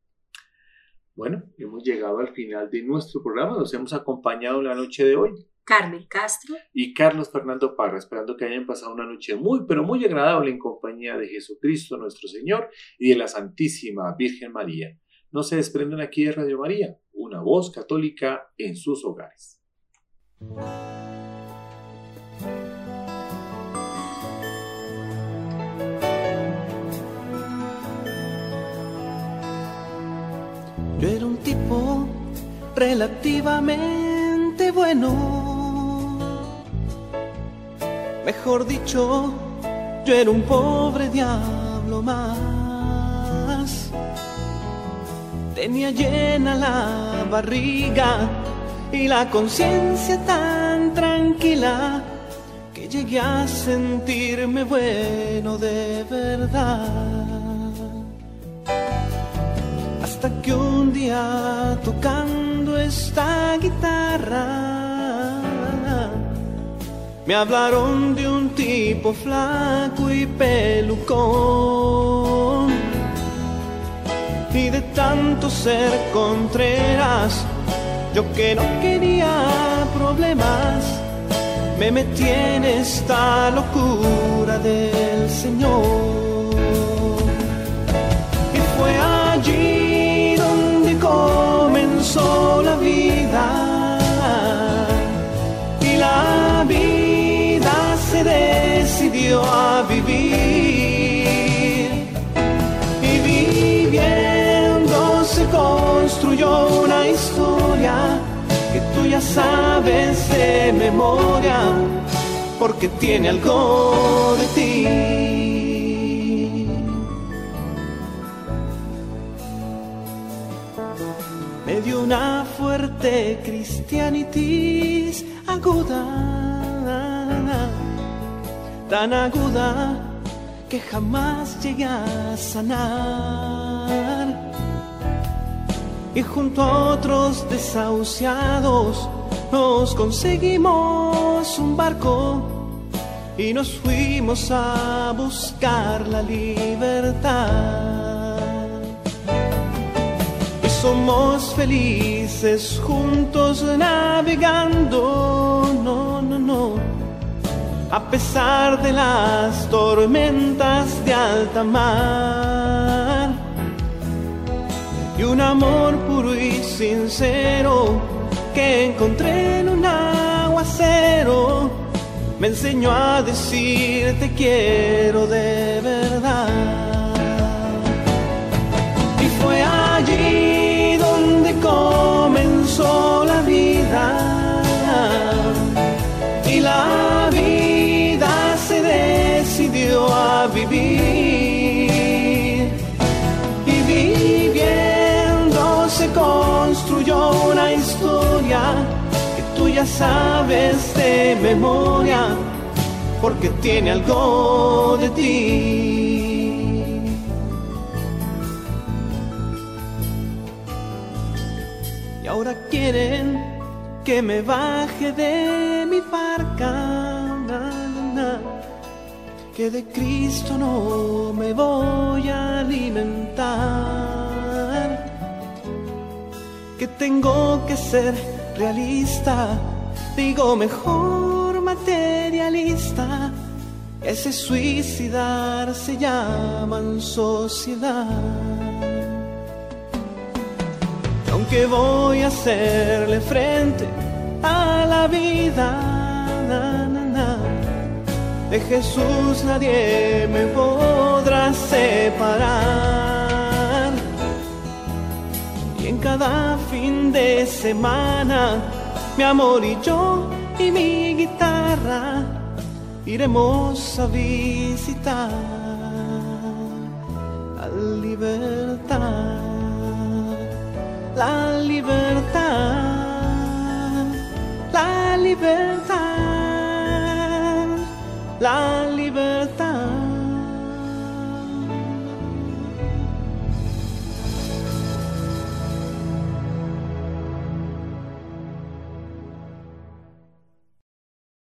Bueno, hemos llegado al final de nuestro programa, nos hemos acompañado la noche de hoy. Carmen Castro y Carlos Fernando Parra, esperando que hayan pasado una noche muy, pero muy agradable en compañía de Jesucristo nuestro Señor y de la Santísima Virgen María. No se desprendan aquí de Radio María, una voz católica en sus hogares. Relativamente bueno. Mejor dicho, yo era un pobre diablo más. Tenía llena la barriga y la conciencia tan tranquila que llegué a sentirme bueno de verdad. Hasta que un día tocando esta guitarra me hablaron de un tipo flaco y pelucón. Y de tanto ser contreras, yo que no quería problemas, me metí en esta locura del Señor. Comenzó la vida. Y la vida se decidió a vivir. Y viviendo se construyó una historia que tú ya sabes de memoria, porque tiene algo de ti. Una fuerte cristianitis aguda, tan aguda que jamás llegué a sanar y junto a otros desahuciados nos conseguimos un barco y nos fuimos a buscar la libertad. Somos felices juntos navegando, no, no, no, a pesar de las tormentas de alta mar y un amor puro y sincero que encontré en un aguacero me enseñó a decir te quiero de verdad. Comenzó la vida y la vida se decidió a vivir y viviendo se construyó una historia que tú ya sabes de memoria porque tiene algo de ti. Quieren que me baje de mi barca, na, na, que de Cristo no me voy a alimentar, que tengo que ser realista, digo mejor materialista, ese suicidar se llaman sociedad. Aunque voy a hacerle frente a la vida, na, de Jesús nadie me podrá separar. Y en cada fin de semana, mi amor y yo y mi guitarra iremos a visitar la libertad la libertad, la libertad, la libertad.